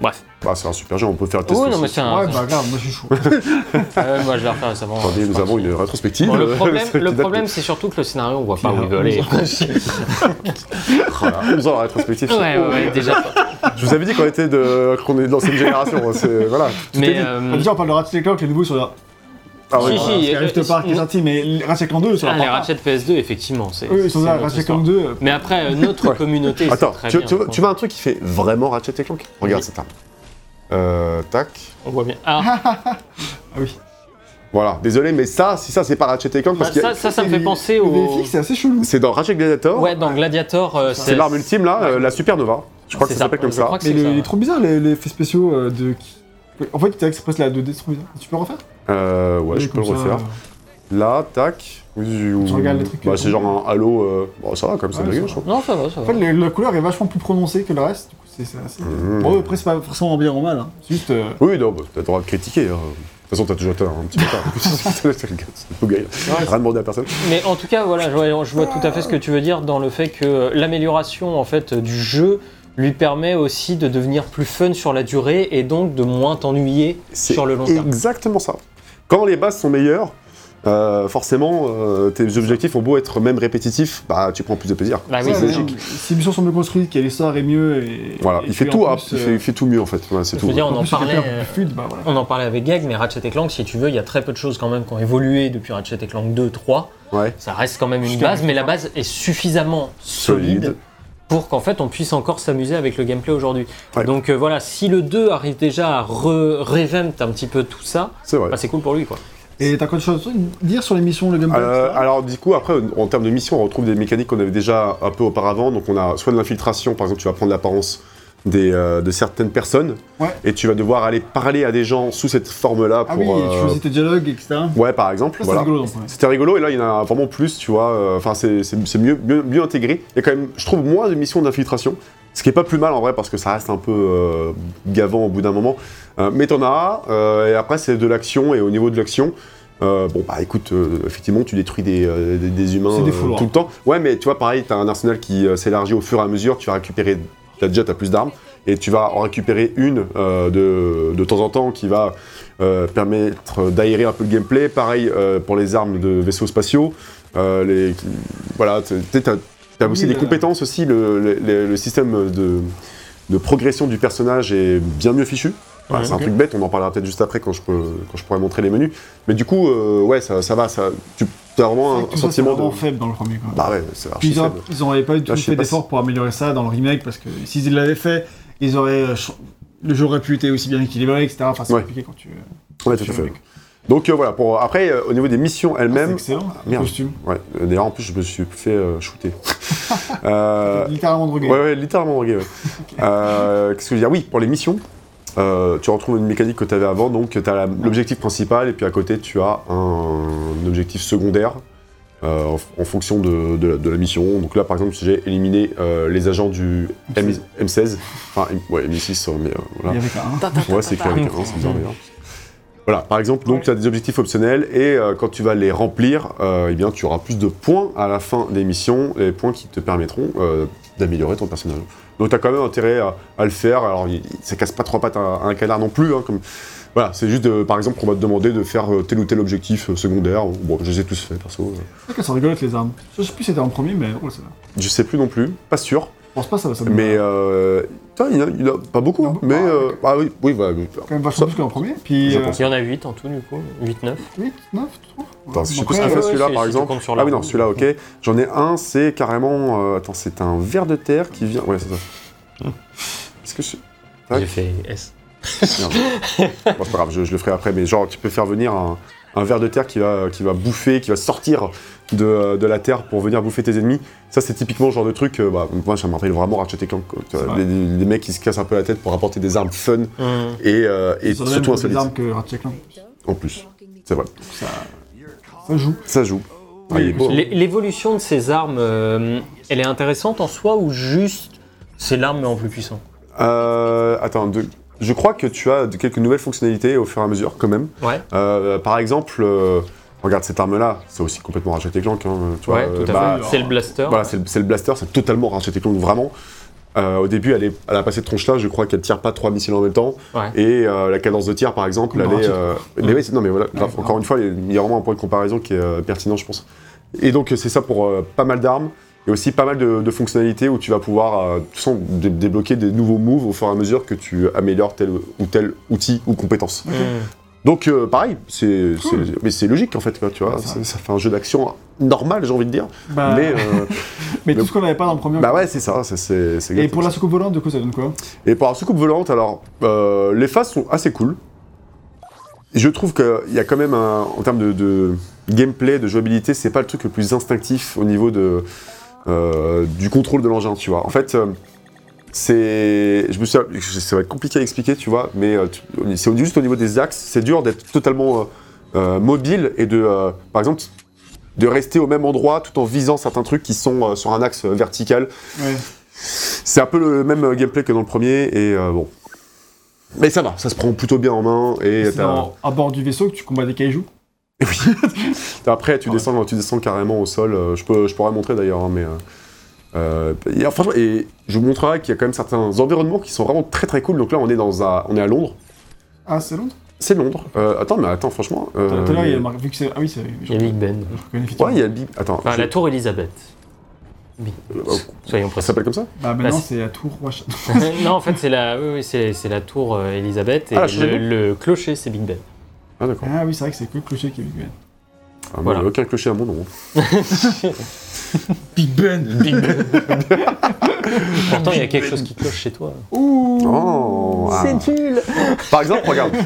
Bref. Bah, c'est un super jeu, on peut faire le test Oh non, mais c'est un. Ouais, bah, grave, moi, je suis chaud. Euh, moi, je l'ai refait récemment. Attendez, nous avons une rétrospective. Bon, le problème, le problème c'est surtout que le scénario, on voit pas où il veut a aller. 11 Voilà, 11 ans la rétrospective. ouais, ouais, ouais, déjà. Je vous avais dit qu'on était de, qu'on est de l'ancienne génération. hein, c'est- voilà, tout est Mais dit. euh, Ah, Déjà, on parle de Ratchet Clank, les nouveaux sur la. Ah ouais. si, si, Parce euh, Rift Park est sorti, mais Ratchet Clank 2, sur ah, la les part- Ratchet PS2, effectivement, c'est. Eux, ils sont c'est là, Ratchet. Clank 2. euh, Mais après, euh, notre Ouais. communauté, Attends, très tu, bien. tu veux, quoi. tu veux un truc qui fait vraiment Ratchet et Clank Regarde Oui. cette arme. Euh, tac. On voit bien. Ah, Ah oui. Voilà, désolé, mais ça, si ça, c'est pas Ratchet et Clank, parce bah, que ça, ça, ça me fait penser au. VFX, c'est assez chelou. c'est dans Ratchet Gladiator. Ouais, dans Gladiator, euh, C'est l'arme ultime là, euh, la Supernova. Je crois que ça s'appelle comme ça. Mais ça, il est trop bizarre, les, effets spéciaux de. qui- En fait, tu express la 2D, c'est trop bizarre. Tu peux refaire Euh, ouais, je peux le comme ça, refaire. euh, Là, tac. Tu regardes les trucs, Bah, euh, c'est genre un halo. euh, Bon, ça va comme ça, Ouais, de ça je trouve. Non, ça va, ça En va. fait, la couleur est vachement plus prononcée que le reste. Du coup, c'est c'est assez. Mmh. Bon, après, c'est pas forcément bien ou mal. Hein. C'est juste. euh, Oui, non, bah, t'as le droit de critiquer. hein. De toute façon, t'as toujours un petit peu tard. c'est le gars, c'est le beau gars. Rien demandé à personne. Mais en tout cas, voilà, je vois, je vois tout à fait ce que tu veux dire dans le fait que l'amélioration en fait du jeu lui permet aussi de devenir plus fun sur la durée et donc de moins t'ennuyer sur le long terme. exactement ça. Quand les bases sont meilleures, euh, forcément, euh, tes objectifs ont beau être même répétitifs, bah tu prends plus de plaisir. Bah oui, c'est logique. Si les missions sont mieux construites, que l'histoire est mieux et. Voilà, et il fait tout, plus, il, fait, euh, il fait tout mieux en fait. Voilà, c'est Je tout. veux dire, on en en plus, le gameplay parlait. est plus fluide, bah voilà. On en parlait avec Gag, mais Ratchet Clank, si tu veux, il y a très peu de choses quand même qui ont évolué depuis Ratchet Clank 2, 3. Ouais. Ça reste quand même une base, mais la base est suffisamment solide, Solide. Pour qu'en fait on puisse encore s'amuser avec le gameplay aujourd'hui. Ouais. Donc euh, voilà, si le 2 arrive déjà à re- revamp un petit peu tout ça, C'est bah, c'est cool pour lui quoi. Et t'as quoi de choses à dire sur les missions, le gameplay Euh, alors du coup après en termes de mission on retrouve des mécaniques qu'on avait déjà un peu auparavant donc on a soit de l'infiltration par exemple tu vas prendre l'apparence des, euh, de certaines personnes Ouais. et tu vas devoir aller parler à des gens sous cette forme là Ah pour oui, tu euh, choisis tes dialogues, etc. ouais par exemple voilà rigolo c'était rigolo et là il y en a vraiment plus tu vois euh, enfin c'est mieux, mieux mieux intégré il y a quand même je trouve moins de missions d'infiltration ce qui est pas plus mal en vrai parce que ça reste un peu gavant au bout d'un moment mais t'en as et après c'est de l'action et au niveau de l'action euh, bon bah écoute, euh, effectivement tu détruis des, euh, des, des humains des tout le temps. Ouais mais tu vois pareil, t'as un arsenal qui s'élargit au fur et à mesure, tu vas récupérer, t'as déjà t'as plus d'armes, et tu vas en récupérer une euh, de, de temps en temps qui va euh, permettre d'aérer un peu le gameplay. Pareil euh, pour les armes de vaisseaux spatiaux. Les, voilà, t'as t'as aussi des compétences aussi, le, le- système de, de progression du personnage est bien mieux fichu. Voilà, Ouais, c'est un truc bête, on en parlera peut-être juste après quand je, peux, quand je pourrai montrer les menus. Mais du coup, euh, ouais, ça, ça va, ça, tu as vraiment un ça, sentiment vraiment de. faible dans le premier. Quoi. Bah ouais, c'est Puis ils, auraient, faible. ils auraient pas du tout Là, fait d'effort pour améliorer ça dans le remake parce que s'ils l'avaient fait, ils auraient euh, le jeu aurait pu être aussi bien équilibré, etc. Enfin, c'est Ouais. compliqué quand tu. Ouais, tout à fait. Donc euh, voilà, pour, après, euh, au niveau des missions elles-mêmes. excellent. le merde. costume. ouais, euh, d'ailleurs, en plus, je me suis fait euh, shooter. Euh, Littéralement drogué. Ouais, ouais, littéralement drogué. Ouais. Euh, Qu'est-ce que je veux dire? Oui, pour les missions, euh, tu retrouves une mécanique que tu avais avant, donc tu as l'objectif principal et puis à côté tu as un, objectif secondaire euh, en, en fonction de, de la, de la mission. Donc là, par exemple, si j'ai éliminé euh, les agents du M, 16 enfin, M- ouais, M6, mais euh, Il voilà. y avait qu'un. Ouais, c'est écrit avec un, c'est bizarre d'ailleurs. Voilà, par exemple, donc tu as des objectifs optionnels et euh, quand tu vas les remplir, euh, eh bien, tu auras plus de points à la fin des missions, les points qui te permettront euh, d'améliorer ton personnage. Donc tu as quand même intérêt à, à le faire. Alors, il, ça casse pas trois pattes à, à un canard non plus. hein, comme... Voilà, c'est juste, par exemple, qu'on va te demander de faire euh, tel ou tel objectif euh, secondaire. Bon, je les ai tous faits, perso. C'est que ça rigolote les armes. Je sais plus si c'était en premier, mais drôle ça. Je sais plus non plus, pas sûr. Je pense pas ça va ça. Mais euh, putain, il y en a, il y en a pas beaucoup, hein, mais ah, euh, ah oui, oui, bah, quand même vachement ça- plus qu'en premier. Puis Je euh. Il y en a 8 en tout du coup, 8-9. 8, 9, tu trouves Attends, je sais plus Après, ce qu'il fait ouais, celui-là si- par si tu exemple. comptes sur ah oui, non, roue. celui-là, ok. J'en ai un, c'est carrément. euh, attends, c'est un ver de terre qui vient. Ouais, c'est ça. Est-ce que je. Tac. J'ai fait S. Merde. bon, c'est pas grave, je, je le ferai après, mais genre, tu peux faire venir un, un ver de terre qui va, qui va bouffer, qui va sortir de, de la terre pour venir bouffer tes ennemis. Ça, c'est typiquement le genre de truc. euh, bah, moi, ça me rappelle vraiment Ratchet et Clank. vrai. des, des mecs qui se cassent un peu la tête pour apporter des armes fun Hum. et, euh, et surtout insolites. armes que Ratchet Clank. En plus, c'est vrai. Ça, ça joue. Ça joue. Ah, hein. L'é- L'évolution de ces armes, euh, elle est intéressante en soi ou juste c'est l'arme mais en plus puissant Euh, attends, de- je crois que tu as quelques nouvelles fonctionnalités au fur et à mesure, quand même. Ouais, Euh, par exemple, euh, regarde cette arme-là, c'est aussi complètement Ratchet et Clank. hein, tu ouais, tout à bah, fait. C'est le blaster. Voilà, c'est le, blaster, c'est totalement Ratchet et Clank, vraiment. Euh, au début, elle, est, elle a passé de tronche là, je crois qu'elle tire pas trois missiles en même temps. Ouais. Et la cadence de tir, par exemple, elle est. Mais oui, non, mais voilà, grave, encore une fois, il y a vraiment un point de comparaison qui est pertinent, je pense. Et donc, c'est ça pour pas mal d'armes. Et aussi pas mal de, de fonctionnalités où tu vas pouvoir euh, façon, dé- débloquer des nouveaux moves au fur et à mesure que tu améliores tel ou tel outil ou compétence. Hum. Donc euh, pareil, c'est, mais logique en fait, quoi, tu vois. Ouais, ça fait un jeu d'action normal, j'ai envie de dire. Bah, Mais, mais, euh, tout ce qu'on n'avait pas dans le premier. bah ouais, c'est ça, c'est, Et pour la soucoupe volante, du coup, ça donne quoi? Et pour la soucoupe volante, alors, euh, les phases sont assez cool. Je trouve qu'il y a quand même un, en termes de, de gameplay, de jouabilité, c'est pas le truc le plus instinctif au niveau de, euh, du contrôle de l'engin, tu vois. En fait, euh, c'est, je me suis, ça va être compliqué à expliquer, tu vois, mais euh, c'est juste au niveau des axes, c'est dur d'être totalement mobile et de, par exemple, de rester au même endroit tout en visant certains trucs qui sont sur un axe vertical. Ouais. C'est un peu le même gameplay que dans le premier, et bon. Mais ça va, ça se prend plutôt bien en main, et C'est à bord du vaisseau que tu combats des kaijus. après tu Ouais. descends, tu descends carrément au sol. euh, je, peux, je pourrais montrer d'ailleurs, hein, mais. euh, euh, et, franchement, et je vous montrerai qu'il y a quand même certains environnements qui sont vraiment très très cool. Donc là, on est, dans un, on est à Londres. Ah, c'est Londres? C'est Londres. Euh, attends, mais attends, franchement. Tout à l'heure, il y a marqué, vu que c'est. Ah oui, c'est. Il y a Big Ben. Ouais, il y a big. Attends. Enfin, je- la tour Elisabeth. Big- euh, Soyons Ça précis. s'appelle comme ça? Bah maintenant, Bah, c'est la tour non, en fait, c'est la, oui, oui, c'est, la tour euh, Elisabeth et Ah, le clocher, c'est Big Ben. Ah, d'accord. Ah oui, c'est vrai que c'est que le clocher qui est Big Ben. Ah, moi, Voilà. il y a aucun clocher à mon nom. Big Ben Big Ben. Pourtant, il y a quelque chose qui cloche chez toi. Ouh Oh ah. nul. Par exemple, regarde.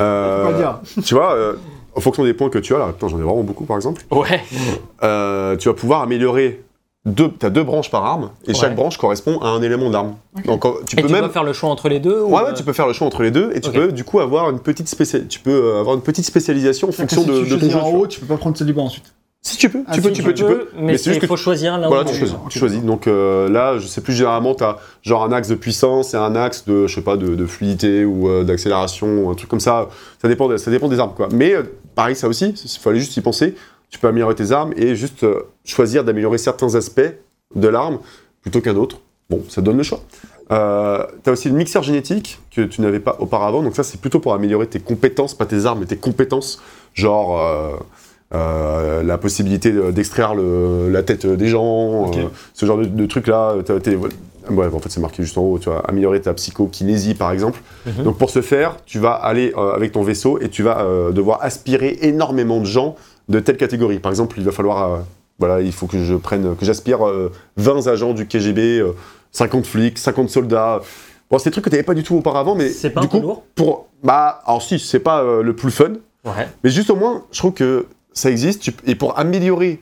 Euh, Faut pas dire? Tu vois, euh, en fonction des points que tu as, là, putain, j'en ai vraiment beaucoup par exemple, Ouais. euh, tu vas pouvoir améliorer. Deux, tu as deux branches par arme, et chaque branche correspond à un élément d'arme. Donc euh, tu Et peux tu même. faire le choix entre les deux ou, Ouais, ouais, euh, tu peux faire le choix entre les deux, et tu peux du coup avoir une petite, spécial... tu peux euh, avoir une petite spécialisation en fonction si de, tu de ton jeu. en tu haut, tu peux pas prendre celle du bas ensuite. Si tu peux, Ah, tu si, peux, tu peux, tu peux. Mais, c'est c'est juste que faut choisir l'un Voilà, ou tu l'autre. choisis. tu choisis. Donc euh, là, je sais plus généralement, tu as genre un axe de puissance et un axe de, je sais pas, de, de fluidité ou euh, d'accélération, un truc comme ça. Ça dépend, de- ça dépend des armes, quoi. Mais euh, pareil, ça aussi, il fallait juste y penser. Tu peux améliorer tes armes et juste euh, choisir d'améliorer certains aspects de l'arme plutôt qu'un autre. Bon, ça donne le choix. Euh, tu as aussi le mixeur génétique que tu n'avais pas auparavant. Donc ça, c'est plutôt pour améliorer tes compétences, pas tes armes, mais tes compétences. Genre euh, euh, la possibilité de- d'extraire la tête des gens, ce genre de, de trucs-là. Ouais, en fait, c'est marqué juste en haut. Tu vas améliorer ta psychokinésie, par exemple. Mhm. Donc pour ce faire, tu vas aller avec ton vaisseau et tu vas devoir aspirer énormément de gens de telle catégorie. Par exemple, il va falloir, euh, voilà, il faut que je prenne, que j'aspire euh, 20 agents du KGB, euh, 50 flics, 50 soldats. Bon, c'est des trucs que tu n'avais pas du tout auparavant, mais C'est pas du un peu coup, lourd pour, bah, alors si, c'est pas euh, le plus fun, Ouais. mais juste au moins, je trouve que ça existe. et pour améliorer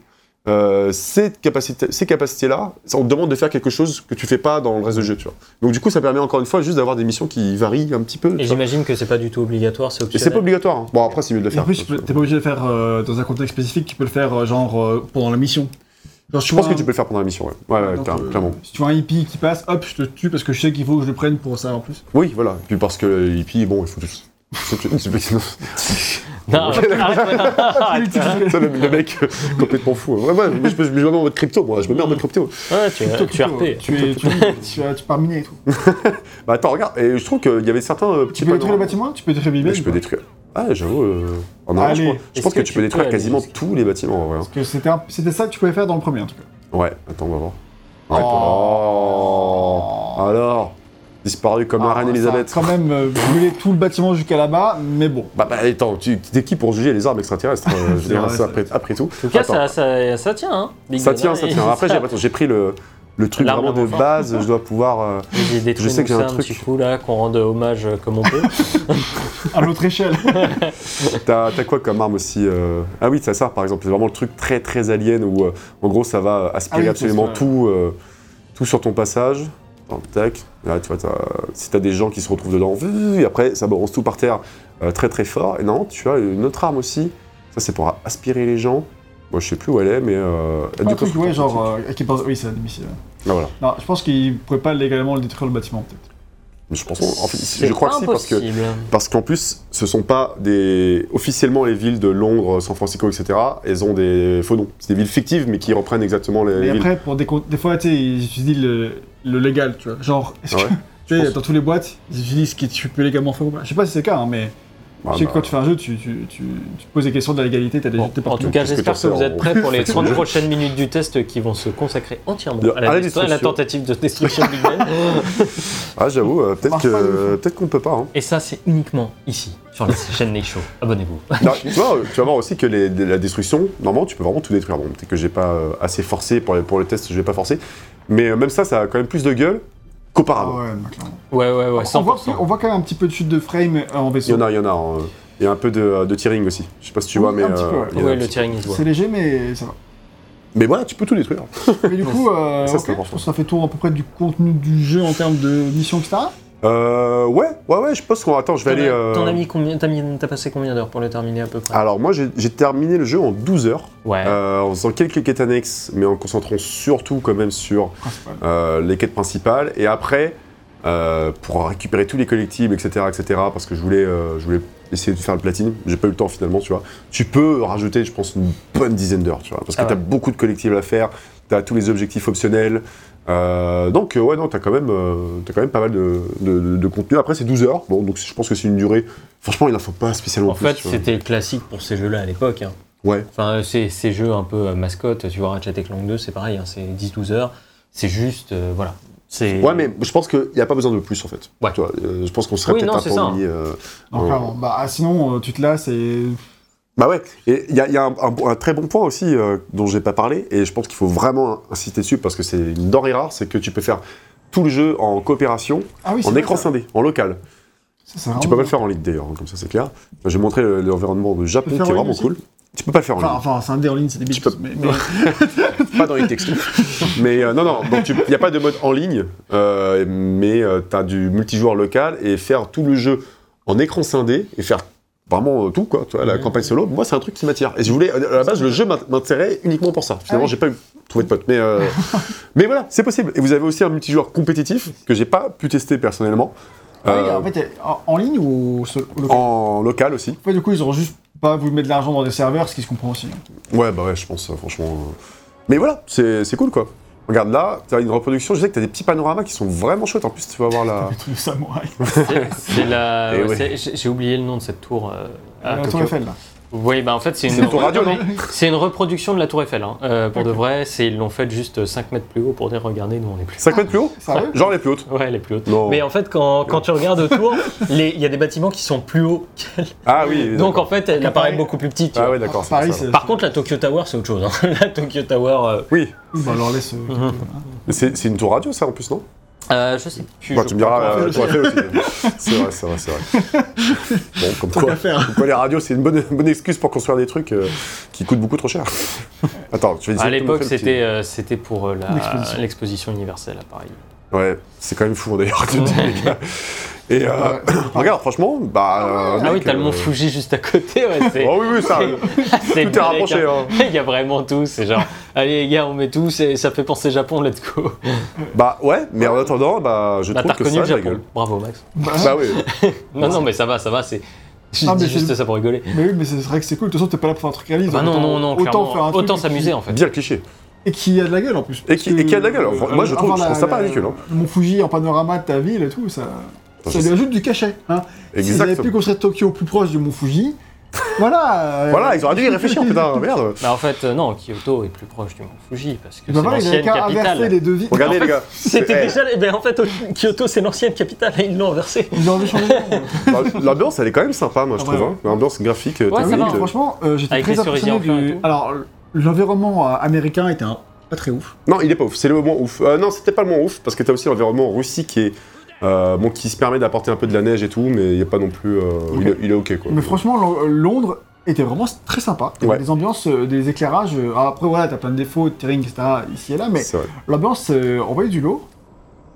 euh, ces capacités, ces capacités-là, ça, on te demande de faire quelque chose que tu fais pas dans le reste du jeu, tu vois. Donc du coup, ça permet encore une fois juste d'avoir des missions qui varient un petit peu. Et j'imagine que c'est pas du tout obligatoire, c'est Et optionnel. c'est pas obligatoire. hein. Bon, après, c'est mieux de le Et faire. en plus, t'es pas obligé de le faire euh, dans un contexte spécifique, tu peux le faire euh, genre euh, pendant la mission. Genre, Je pense que tu peux le faire pendant la mission, ouais. Ouais, ouais, Donc, clair- euh, clairement. Si tu vois un hippie qui passe, hop, je te tue parce que je sais qu'il faut que je le prenne pour ça en plus. Oui, voilà. Puis parce que les hippies, bon, il faut tous. Non, le, le mec euh, complètement fou. Ouais, ouais, mais je, me- je me mets en mode crypto, moi. Je me mets en mode crypto. Ouais, tu, Plutôt- tu plutôt, RP. Tu es, tu, tu, tu pars miner et tout. Bah attends, regarde. Et je trouve qu'il y avait certains euh, petits Tu peux détruire le bâtiment Tu peux détruire Ouais, Je peux détruire. Ah, j'avoue. euh, En orange, Allez. je, crois- je pense que, que tu peux détruire quasiment tous les bâtiments hein. Parce que c'était un- ça que tu pouvais faire dans le premier en tout cas. Ouais, attends, on va voir. Ouais, oh. Alors, disparu comme la Ah, reine ça a Elisabeth. quand même euh, brûlé tout le bâtiment jusqu'à là-bas, mais bon. Bah, bah attends, tu t'es qui pour juger les armes extraterrestres euh, Je vrai, ça, après, après tout. En tout cas, ça, ça, ça tient, hein. Big Ça tient, ça tient. Après, j'ai pris le, le truc vraiment de base. Je dois pouvoir. euh, Je sais que j'ai un un truc. petit coup là, qu'on rende hommage euh, comme on peut. À notre échelle. T'as quoi comme arme aussi euh, Ah oui, c'est ça, par exemple. C'est vraiment le truc très très alien où, euh, en gros, ça va aspirer Ah oui, absolument tout, euh, tout sur ton passage. Tac. Là, tu vois, t'as- si t'as des gens qui se retrouvent dedans, et après, ça balance tout par terre euh, très très fort. Et non, tu as une autre arme aussi. Ça, c'est pour aspirer les gens. Moi, je sais plus où elle est, mais. Euh, du truc, ouais, genre. euh, qui pense- Oui, c'est un missile. Ah, voilà. Non, je pense qu'il pourrait pas légalement le détruire le bâtiment, peut-être. Mais je pense, en fait, C'est je crois que si, parce que. Parce qu'en plus, ce sont pas des. Officiellement, les villes de Londres, San Francisco, etc., elles ont des faux noms. C'est des villes fictives, mais qui reprennent exactement les Mais villes. après, pour des, con- des fois, tu sais, ils utilisent le, le légal, tu vois. Genre, est-ce Ah que. ouais Tu sais, pense. dans toutes les boîtes, ils utilisent ce que tu peux légalement faire ou pas. Je sais pas si c'est le cas, hein, mais Je sais que quand tu fais un jeu, tu, tu, tu, tu te poses des questions de la légalité, t'as des Bon, en tout cas, que j'espère que vous êtes prêts pour les 30 Fais-le. prochaines minutes du test qui vont se consacrer entièrement De- à la, à la destru- à la destruction. tentative de destruction Big Ben. Ah, j'avoue, euh, peut-être qu'on peut pas. Hein. Et ça, c'est uniquement ici, sur la chaîne Nate Show. Abonnez-vous. Tu, vois, tu vas voir aussi que les- la destruction, normalement, tu peux vraiment tout détruire. Bon, peut-être que j'ai pas euh, assez forcé pour, les- pour le test, je vais pas forcer. Mais euh, même ça, ça a quand même plus de gueule qu'auparavant. ouais, clairement. Ouais, ouais, ouais, 100%. on, voit, on voit quand même un petit peu de chute de frame euh, en Il y vaisseau. en a, il y en a. hein. Il y a un peu de, de tearing aussi. Je sais pas si tu Oui, vois, mais. un petit peu, ouais. le tearing, il se voit. C'est léger, mais ça va. Mais voilà, tu peux tout détruire. Mais du coup, euh, Ça, ça fait tour à peu près du contenu du jeu en termes de mission, etc. Euh, ouais, ouais, ouais, je pense qu'on. Attends, je vais aller. euh, T'en as mis combien T'as mis- t'as passé combien d'heures pour le terminer à peu près? Alors, moi, j'ai j'ai terminé le jeu en 12 heures, Ouais. euh, en faisant quelques quêtes annexes, mais en concentrant surtout quand même sur Principal. euh, les quêtes principales. Et après, euh, pour récupérer tous les collectibles, etc., etc., parce que je voulais, euh, je voulais essayer de faire le platine. J'ai pas eu le temps finalement, tu vois. Tu peux rajouter, je pense, une bonne dizaine d'heures, tu vois, parce que Ah t'as ouais. beaucoup de collectibles à faire, t'as tous les objectifs optionnels. Euh, donc, euh, ouais, non, t'as quand, même, euh, t'as quand même pas mal de, de- de- de contenu. Après, c'est 12 heures, bon, donc je pense que c'est une durée. Franchement, il en faut pas spécialement En plus. fait, c'était classique pour ces jeux-là à l'époque. hein. Ouais. Enfin, ces, ces jeux un peu euh, mascotte, tu vois, Ratchet et Clank 2, c'est pareil, hein, c'est 10-12 heures. C'est juste, euh, voilà. C'est... Ouais, mais je pense qu'il n'y a pas besoin de plus, en fait. Ouais. Tu vois, euh, je pense qu'on serait Oui, peut-être un peu ça. ennuyé, euh, Non, Ouais. clairement. Bah, sinon, euh, tu te lasses et. Bah ouais, et il y a, il y a un, un bon- un très bon point aussi euh, dont j'ai pas parlé, et je pense qu'il faut vraiment insister dessus parce que c'est une denrée rare, c'est que tu peux faire tout le jeu en coopération, Ah oui, en écran scindé, en local. Ça, Tu peux pas le faire en ligne d'ailleurs, comme ça c'est clair. Montrer le- l'environnement de Japon qui est vraiment cool. Tu peux pas le faire en Enfin, ligne, enfin, c'est un dé en ligne, c'est débile. Peux- Mais, mais- pas dans les textos. mais euh, non, non, donc il n'y a pas de mode en ligne, euh, mais tu as du multijoueur local et faire tout le jeu en écran scindé et faire vraiment euh, tout, quoi, vois, la campagne solo, moi c'est un truc qui m'attire. Et je voulais, à la base, le jeu m'int- m'intéressait uniquement pour ça. Finalement, Ah oui. j'ai pas eu, trouvé de pote. Mais, euh, mais voilà, c'est possible. Et vous avez aussi un multijoueur compétitif que j'ai pas pu tester personnellement. Ah oui, Euh, en fait, en, en ligne ou local? En local aussi. En fait, du coup, ils auront juste pas voulu mettre de l'argent dans des serveurs, ce qui se comprend aussi. hein. Ouais, bah ouais, je pense, franchement. Mais voilà, c'est cool quoi. Regarde là, t'as une reproduction, je sais que t'as des petits panoramas qui sont vraiment chouettes. En plus, tu vas voir la. Les trucs de samouraï. C'est, c'est la. Eh ouais, j'ai, j'ai oublié le nom de cette tour. euh, à la Tokyo. Tour Eiffel, là. Oui, bah en fait, c'est une, radio, une reproduction de la Tour Eiffel. hein. Euh, pour de vrai, c'est, ils l'ont fait juste 5 mètres plus haut pour dire regardez, nous on est plus. 5 mètres plus haut Sérieux Genre les plus hautes. Ouais, elle est plus haute. Non. Mais en fait, quand, quand tu regardes autour, les- il y a des bâtiments qui sont plus hauts qu'elle. Ah oui. Donc en fait, elle apparaît Paris- beaucoup plus petite. Ah ouais, d'accord. Par contre, la Tokyo Tower, c'est autre chose. hein. La Tokyo Tower, euh, Oui, Oui, bah alors laisse. euh, Mhm. c'est une tour radio ça en plus, non? Euh, je sais plus. Bah, je Tu me diras, euh, fait aussi. C'est vrai, c'est vrai, c'est vrai. Bon, comme quoi, qu'à faire. comme quoi les radios, c'est une bonne, bonne excuse pour construire des trucs euh, qui coûtent beaucoup trop cher. Attends, je vais essayer À l'époque, c'était, euh, c'était pour euh, la- L'exposition. universelle à Paris. Ouais, c'est quand même fou d'ailleurs. Et euh, Ouais. regarde, franchement, bah. euh, Ah oui, t'as le mont euh, Fuji juste à côté. Ouais, c'est, Oh oui, oui, ça. c'est Tout est rapproché, hein. Il y a vraiment tout. C'est genre, allez les gars, on met tout. c'est- Ça fait penser Japon, let's go. Bah ouais, mais en attendant, bah je Bah, trouve t'as que reconnu ça de la Japon. gueule. Bravo, Max. Bah, Bah oui. Non, non, mais ça va, ça va. C'est. Je Non, mais dis juste c'est- ça pour rigoler. Mais oui, mais c'est vrai que c'est cool. De toute façon, t'es pas là pour faire un truc réaliste. Bah non, autant, non, non, autant clairement. faire un truc Autant qui- s'amuser en fait. Bien cliché. Et qui a de la gueule en plus. Et qui- et qui a de la gueule. Moi, je trouve- je trouve ça pas ridicule, hein. Mon Fuji en panorama de ta ville et tout, ça. Attends, Ça lui ajoute du cachet. Hein. S'ils avaient pu construire Tokyo plus proche du Mont Fuji, voilà. euh, Voilà, ils auraient dû y réfléchir, putain, merde. Bah en fait, euh, non, Kyoto est plus proche du mont Fuji parce que Il c'est l'ancienne qu'à inverser capitale. les deux villes. Regardez, les gars. C'était Eh, déjà. eh ben, en fait, Kyoto, c'est l'ancienne capitale et ils l'ont inversé. Ils ont envie de changer. de nom. bah, L'ambiance, elle est quand même sympa, moi, je Ah, trouve. ouais, hein. L'ambiance graphique, euh, Ouais, ça technique, va, Franchement, euh, j'étais très impressionné en du. Alors, l'environnement américain était un- pas très ouf. Non, il est pas ouf. C'est le moins ouf. Euh, non, c'était pas le moins ouf parce que t'as aussi l'environnement en Russie qui est. euh, bon, qui se permet d'apporter un peu de la neige et tout, mais il est pas non plus. euh, il, est, il est ok quoi. Mais franchement, euh, Londres était vraiment très sympa. Il y avait des ambiances, euh, des éclairages. alors après, voilà, t'as plein de défauts, de terrain, etc. ici et là, mais l'ambiance, euh, on voyait du lot.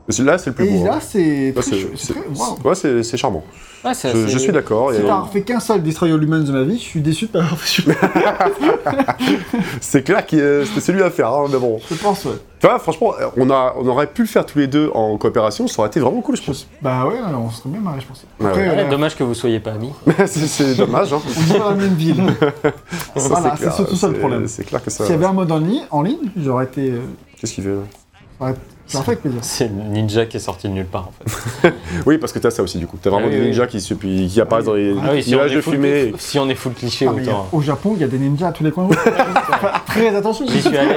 Celui-là, c'est le plus Et beau. là, hein. c'est Là, waouh. ouais, charmant. Ouais, Je, suis d'accord. Si et- t'as fait qu'un seul Destroy All Humans de ma vie, je suis déçu de pas avoir fait. C'est clair que c'était celui à faire, hein, mais bon. Je pense, ouais. Tu vois, franchement, on, a, on aurait pu le faire tous les deux en coopération, ça aurait été vraiment cool, je pense. Bah ouais, on serait bien marré, je pense. Ouais, Après, Ouais, euh, dommage que vous soyez pas amis. c'est c'est dommage, hein. on vit dans la même ville. Ça, Voilà, clair. c'est surtout ça le problème. C'est clair que ça. S'il y avait un mode en ligne, en ligne j'aurais été. euh, Qu'est-ce qu'il fait là? J'aurais fait avec plaisir. C'est le ninja qui est sorti de nulle part en fait. Oui, parce que t'as ça aussi du coup. T'as vraiment Ah oui, des oui. ninjas qui, qui apparaissent dans les Ah oui, si on, nuages est de full, fumée. si on est full cliché Ah, y a- autant. au Japon, il y a des ninjas à tous les coins de rue. Faites Très attention. J'y suis allé.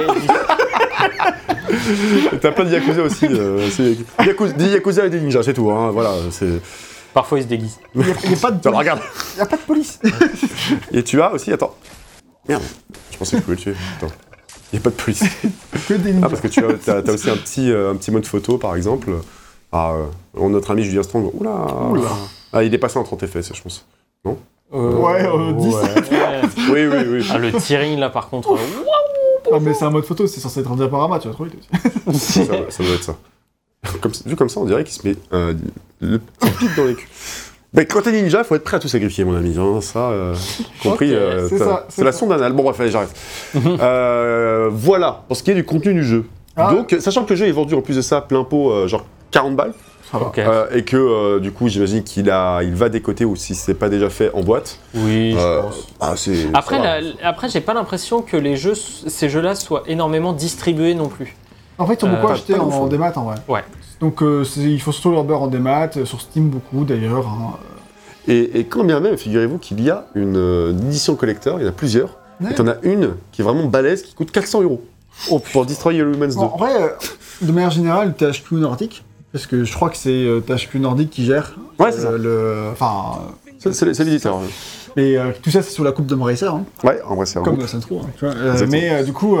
T'as plein de Yakuza aussi. euh, Yakuza- des Yakuza et des ninjas, c'est tout. Hein, voilà, c'est. Parfois ils se déguisent. Il n'y a, il y a pas de police. regarde. Il y a pas de police. Et tu as aussi, attends. Merde, je pensais que je pouvais le tuer. Attends. Il n'y a pas de police. que des Ah, parce que tu as, aussi un petit, euh, un petit mode photo, par exemple. Ah, euh, notre ami Julien Strong, oula, Oula. Ah, il est passé en 30 FPS, je pense. Ouais, euh, 10. ouais. Oui, oui, oui. Ah, le tearing là par contre. Ah, mais c'est un mode photo, c'est censé être un diaporama, tu vas trop vite aussi. ça, doit- ça doit être ça. Comme, vu comme ça, on dirait qu'il se met euh, le petit pic dans les culs. Mais quand t'es ninja, faut être prêt à tout sacrifier, mon ami. hein, ça, euh, compris. Euh, c'est la sonde anale. Bon, bref, allez, j'arrête. Euh, voilà, pour ce qui est du contenu du jeu. Ah. Donc, sachant que le jeu est vendu en plus de ça plein pot, euh, genre 40 balles, euh, et que euh, du coup, j'imagine qu'il a, il va décoter ou si c'est pas déjà fait en boîte. Oui, je pense. Ah. Après, la- après j'ai pas l'impression que les jeux, ces jeux-là soient énormément distribués non plus. En fait, ils ont Euh, beaucoup pas- acheté pas en, en démat en vrai. Ouais. Donc euh, ils font surtout leur beurre en démat, euh, sur Steam beaucoup d'ailleurs. hein. Et, et quand bien même, figurez-vous qu'il y a une euh, édition collector, il y en a plusieurs. Ouais. Et t'en as une qui est vraiment balèze, qui coûte 400 euros. pour Destroy All Humans 2. Bon, en vrai, euh, de manière générale, THQ Nordic, parce que je crois que c'est euh, THQ Nordic qui gère Ouais, c'est ça. le. Enfin. C'est- l'éditeur. Mais tout ça, c'est sous la coupe de Racer, hein, Ouais, en vrai, c'est comme Row, hein, Exactement. mais du coup,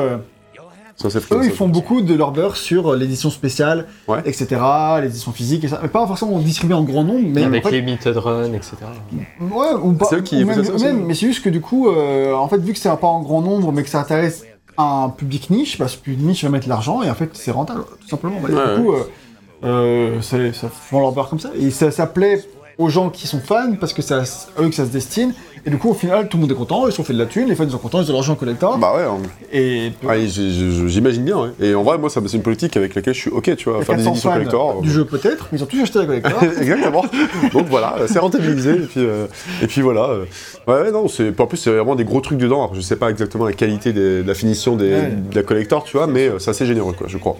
ça, eux, ils ça. font beaucoup de leur beurre sur euh, l'édition spéciale, Ouais. etc., l'édition physique, et ça. Mais pas forcément distribué en grand nombre, mais avec en fait, Limited Run, etc. Ouais, ou pas. C'est eux qui ou même, ça aussi, mais c'est juste que du coup, euh, en fait, vu que c'est pas en grand nombre, mais que ça intéresse un public niche, parce que le public niche va mettre l'argent et en fait, c'est rentable, tout simplement. Ouais, du coup, euh, euh, c'est- ça font leur beurre comme ça. Et ça, ça plaît aux gens qui sont fans parce que c'est à eux que ça se destine. Et du coup, au final, tout le monde est content, ils se sont fait de la thune, les fans sont contents, ils ont l'argent collector. Bah ouais, hein. et j'ai- j'imagine bien. ouais. Et en vrai, moi, c'est une politique avec laquelle je suis ok, tu vois, faire des 400 éditions collector. du jeu peut-être, mais ils ont tous acheté la collector. Exactement. Donc voilà, c'est rentabilisé et puis euh, et puis voilà. euh. Ouais, ouais, non, c'est en plus c'est vraiment des gros trucs dedans. Alors, je sais pas exactement la qualité des- de la finition des, Ouais. de la collector, tu vois, mais euh, c'est assez généreux quoi, je crois.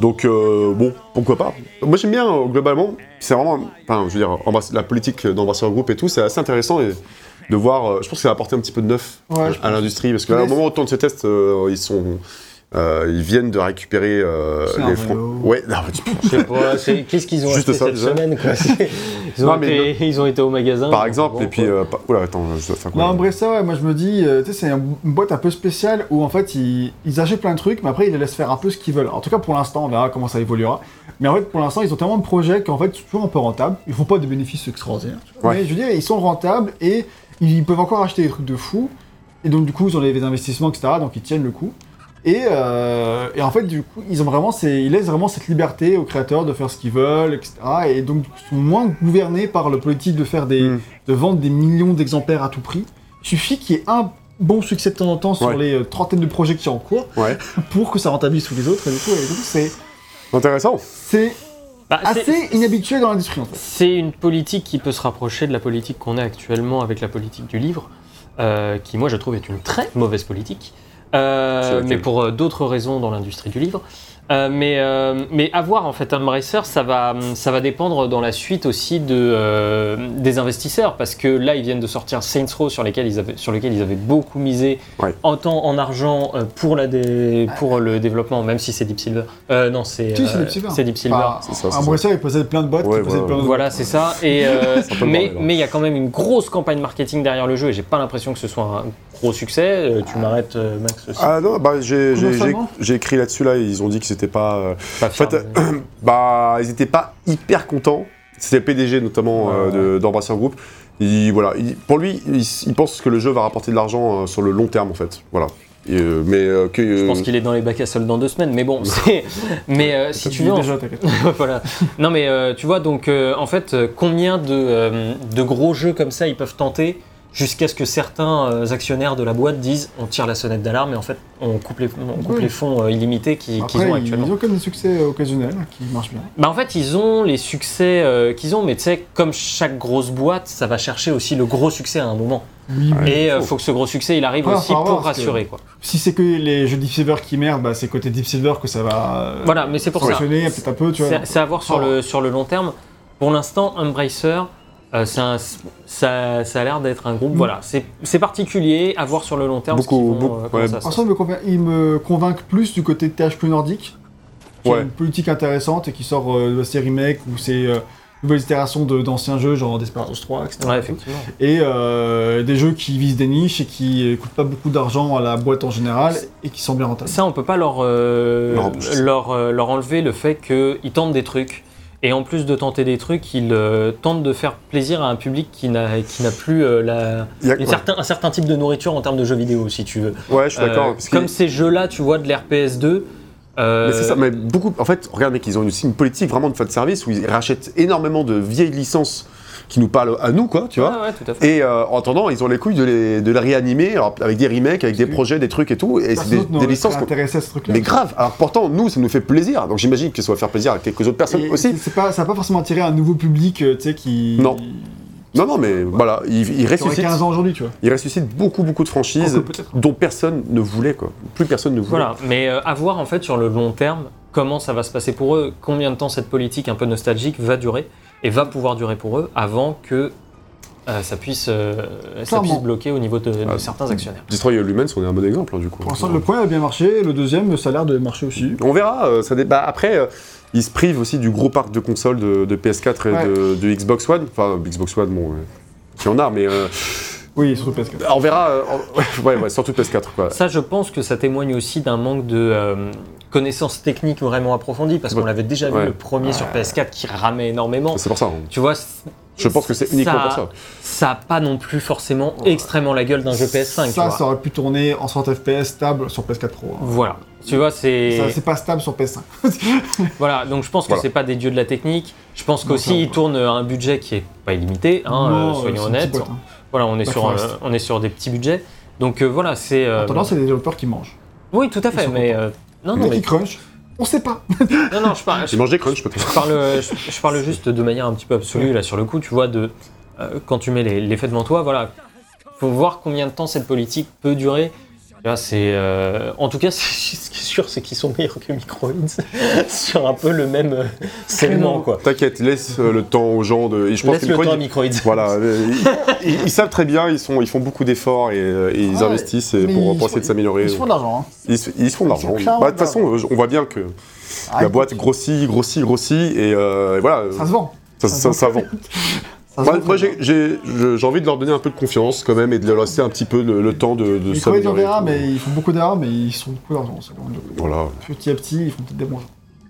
Donc euh, bon, pourquoi pas. Moi j'aime bien euh, globalement. C'est vraiment, enfin, je veux dire, la politique d'embrasseur groupe et tout, c'est assez intéressant et de voir. euh, je pense que ça va apporter un petit peu de neuf Ouais, je à l'industrie parce là, au moment où on tourne ces tests, euh, ils sont euh, ils viennent de récupérer euh, C'est un les fonds. Ouais, non, qu'est-ce qu'ils ont Juste acheté ça, cette déjà. semaine quoi. Ils ont, Non, mais été, ils ont été au magasin. par exemple, bon, et puis. euh, Oula, attends, je dois faire quoi Non, en bref, ça, ouais, moi je me dis, euh, tu sais, c'est une boîte un peu spéciale où en fait ils, ils achètent plein de trucs, mais après ils les laissent faire un peu ce qu'ils veulent. En tout cas pour l'instant, on verra comment ça évoluera. Mais en fait, pour l'instant, ils ont tellement de projets qu'en fait, c'est toujours un peu rentable. Ils font pas des bénéfices extraordinaires. Ouais. Mais je veux dire, ils sont rentables et ils peuvent encore acheter des trucs de fou. Et donc, du coup, ils ont les investissements, etc. Donc, ils tiennent le coup. Et, euh, et en fait, du coup, ils ont vraiment, ces- ils laissent vraiment cette liberté aux créateurs de faire ce qu'ils veulent, etc. Et donc, ils sont moins gouvernés par le politique de faire des, Mm. de vendre des millions d'exemplaires à tout prix. Il suffit qu'il y ait un bon succès de temps en temps sur les euh, trentaines de projets qui sont en cours Ouais. pour que ça rentabilise tous les autres. Et du coup, et du coup, c'est, Intéressant. c'est Bah, c'est- assez inhabituel dans l'industrie en fait. C'est une politique qui peut se rapprocher de la politique qu'on a actuellement avec la politique du livre, euh, qui moi je trouve est une très mauvaise politique, euh, mais pour euh, d'autres raisons dans l'industrie du livre. Euh, mais, euh, mais à voir en fait, Embracer, ça va, ça va dépendre dans la suite aussi de, euh, des investisseurs, parce que là ils viennent de sortir Saints Row sur, lesquels ils avaient, sur lequel ils avaient beaucoup misé Ouais. en temps, en argent euh, pour, la dé- pour le développement, même si c'est Deep Silver. Euh, non, c'est Si, c'est Deep Silver. c'est Deep Silver. C'est ça, Embracer, plein de boîtes Ouais, voilà. plein de Voilà, c'est ça. Et, euh, mais hein. mais il y a quand même une grosse campagne marketing derrière le jeu et j'ai pas l'impression que ce soit un gros succès. Euh, tu m'arrêtes, Max aussi. Ah non, bah, j'ai écrit là-dessus, là, ils ont dit que c'était pas. euh, Pas En fait, bah, ils étaient pas hyper contents. C'était le PDG notamment euh, de- d'Embracer Group. Il, voilà, il- pour lui, il, il pense que le jeu va rapporter de l'argent euh, sur le long terme en fait. Voilà. Et, euh, mais euh, que. je pense qu'il est dans les bacs à soldes dans deux semaines, mais bon, c'est. Mais euh, si tu veux, en déjà, t'inquiète. voilà. Non mais euh, tu vois donc euh, en fait combien de, euh, de gros jeux comme ça ils peuvent tenter jusqu'à ce que certains euh, actionnaires de la boîte disent on tire la sonnette d'alarme et en fait on coupe les, on coupe Oui. les fonds euh, illimités qui- qu'ils ont actuellement. ils ont même des succès occasionnels qui marchent bien. Bah en fait, ils ont les succès euh, qu'ils ont, mais tu sais, comme chaque grosse boîte, ça va chercher aussi le gros succès à un moment. Oui, Et il faut que ce gros succès, il arrive Ouais, aussi pour rassurer. Quoi. si c'est que les jeux Deep Silver qui merdent, bah, c'est côté Deep Silver que ça va euh, Voilà, mais c'est pour ça. fonctionner peut-être un peu, tu vois. C'est à voir sur, le, sur le long terme. Pour l'instant, Embracer, euh, ça, ça a l'air d'être un groupe. Mm. Voilà, c'est particulier. À voir sur le long terme. Beaucoup- vont, beaucoup- euh, ouais. ça En soi, il me, convainc plus du côté de THQ Nordic, qui a Ouais. une politique intéressante et qui sort euh, de ces remakes ou ces euh, nouvelles itérations d'anciens jeux, genre Desperados 3, etc. Ouais, effectivement. Et euh, des jeux qui visent des niches et qui ne coûtent pas beaucoup d'argent à la boîte en général et qui sont bien rentables. Ça, on peut pas leur, euh, euh, leur enlever le fait qu'ils tentent des trucs. Et en plus de tenter des trucs, ils euh, tentent de faire plaisir à un public qui n'a qui n'a plus euh, la, Il a- ouais. certain, un certain type de nourriture en termes de jeux vidéo, si tu veux. Ouais, je suis d'accord. Euh, comme ces jeux-là, tu vois, de l'RPS 2. euh, Mais c'est ça, mais beaucoup. En fait, regarde, mec, ils ont aussi une politique vraiment de fan service où ils rachètent énormément de vieilles licences qui nous parlent à nous, quoi, tu vois. Ouais, ouais, tout à fait. Et euh, en attendant, ils ont les couilles de les, de les réanimer alors, avec des remakes, avec des projets, des trucs et tout. Et c'est Personne des, des n'aurait licences. intéressé à ce truc-là. Mais grave. Alors pourtant, nous, ça nous fait plaisir. Donc j'imagine que ça va faire plaisir à quelques autres personnes Et aussi. c'est- c'est pas, ça n'a pas forcément attiré un nouveau public, euh, tu sais, qui. Non. Non, non, mais voilà, il, il ressuscite, 15 ans aujourd'hui, tu vois. il ressuscite beaucoup, beaucoup de franchises dont personne ne voulait, quoi. Plus personne ne voulait. Voilà, mais euh, à voir en fait sur le long terme comment ça va se passer pour eux, combien de temps cette politique un peu nostalgique va durer et va pouvoir durer pour eux avant que euh, ça, puisse, euh, ça puisse bloquer au niveau de, de Ah, certains actionnaires. Destroy All Humans, on est un bon exemple, hein, du coup. Pour l'instant, le premier a bien marché, le deuxième, ça a l'air de marcher aussi. On verra. euh, ça dé- bah, après, euh, ils se privent aussi du gros parc de consoles de, de PS4 et Ouais. de, de Xbox One. Enfin, Xbox One, bon, euh, qui en a, mais euh, Oui, sur le PS4. on verra. euh, ouais, ouais, surtout PS4, quoi. Ça, je pense que ça témoigne aussi d'un manque de euh, connaissances techniques vraiment approfondies parce qu'on l'avait déjà vu Ouais. le premier sur PS4 qui ramait énormément. C'est pour ça. hein. Tu vois, Je pense que c'est uniquement pour ça. Ça a pas non plus forcément extrêmement la gueule d'un jeu PS5. tu Ça, vois. ça aurait pu tourner en 60 FPS stable sur PS4 Pro. hein. Voilà. Tu vois, c'est. Ça, C'est pas stable sur PS5. Voilà, donc je pense que Voilà. c'est pas des dieux de la technique. Je pense qu'aussi ils tournent à un budget qui est pas illimité, hein, Non, euh, soyons c'est un honnêtes. pote, hein. Voilà, on est, sur, euh, on est sur des petits budgets. Donc euh, voilà, c'est. euh, En attendant, c'est des développeurs qui mangent. Oui, tout à fait, mais. euh, non, non, mais. qu'ils crunch, on sait pas. Non, non, je parle, J'ai mangé Crunch, peut-être. je parle, je, je parle juste de manière un petit peu absolue, là, sur le coup, tu vois, de. euh, quand tu mets les, les faits devant toi, voilà. Faut voir combien de temps cette politique peut durer. Là, c'est. euh, en tout cas, ce qui est sûr, c'est qu'ils sont meilleurs que Microids sur un peu le même euh, segment, quoi. T'inquiète, laisse euh, le temps aux gens de. et je pense Laisse que le Microïd- temps à Microids. Voilà, ils, ils- ils savent très bien, ils, sont, ils font beaucoup d'efforts et, et ils Ouais, investissent et pour, essayer de s'améliorer. Ils se font de l'argent. hein. Ils, se- ils se font de l'argent. Bah, De toute façon, on voit bien que la Ah, boîte grossit, grossit, grossit et, euh, et voilà, Ça se vend. ça, ça- ça vend. Ça se Moi, j'ai envie de leur donner un peu de confiance quand même et de leur laisser un petit peu le, le temps de, de verra, mais ils font beaucoup d'erreurs, mais ils sont beaucoup d'argent. c'est bon. Voilà. Petit à petit, ils font peut-être des bons jeux.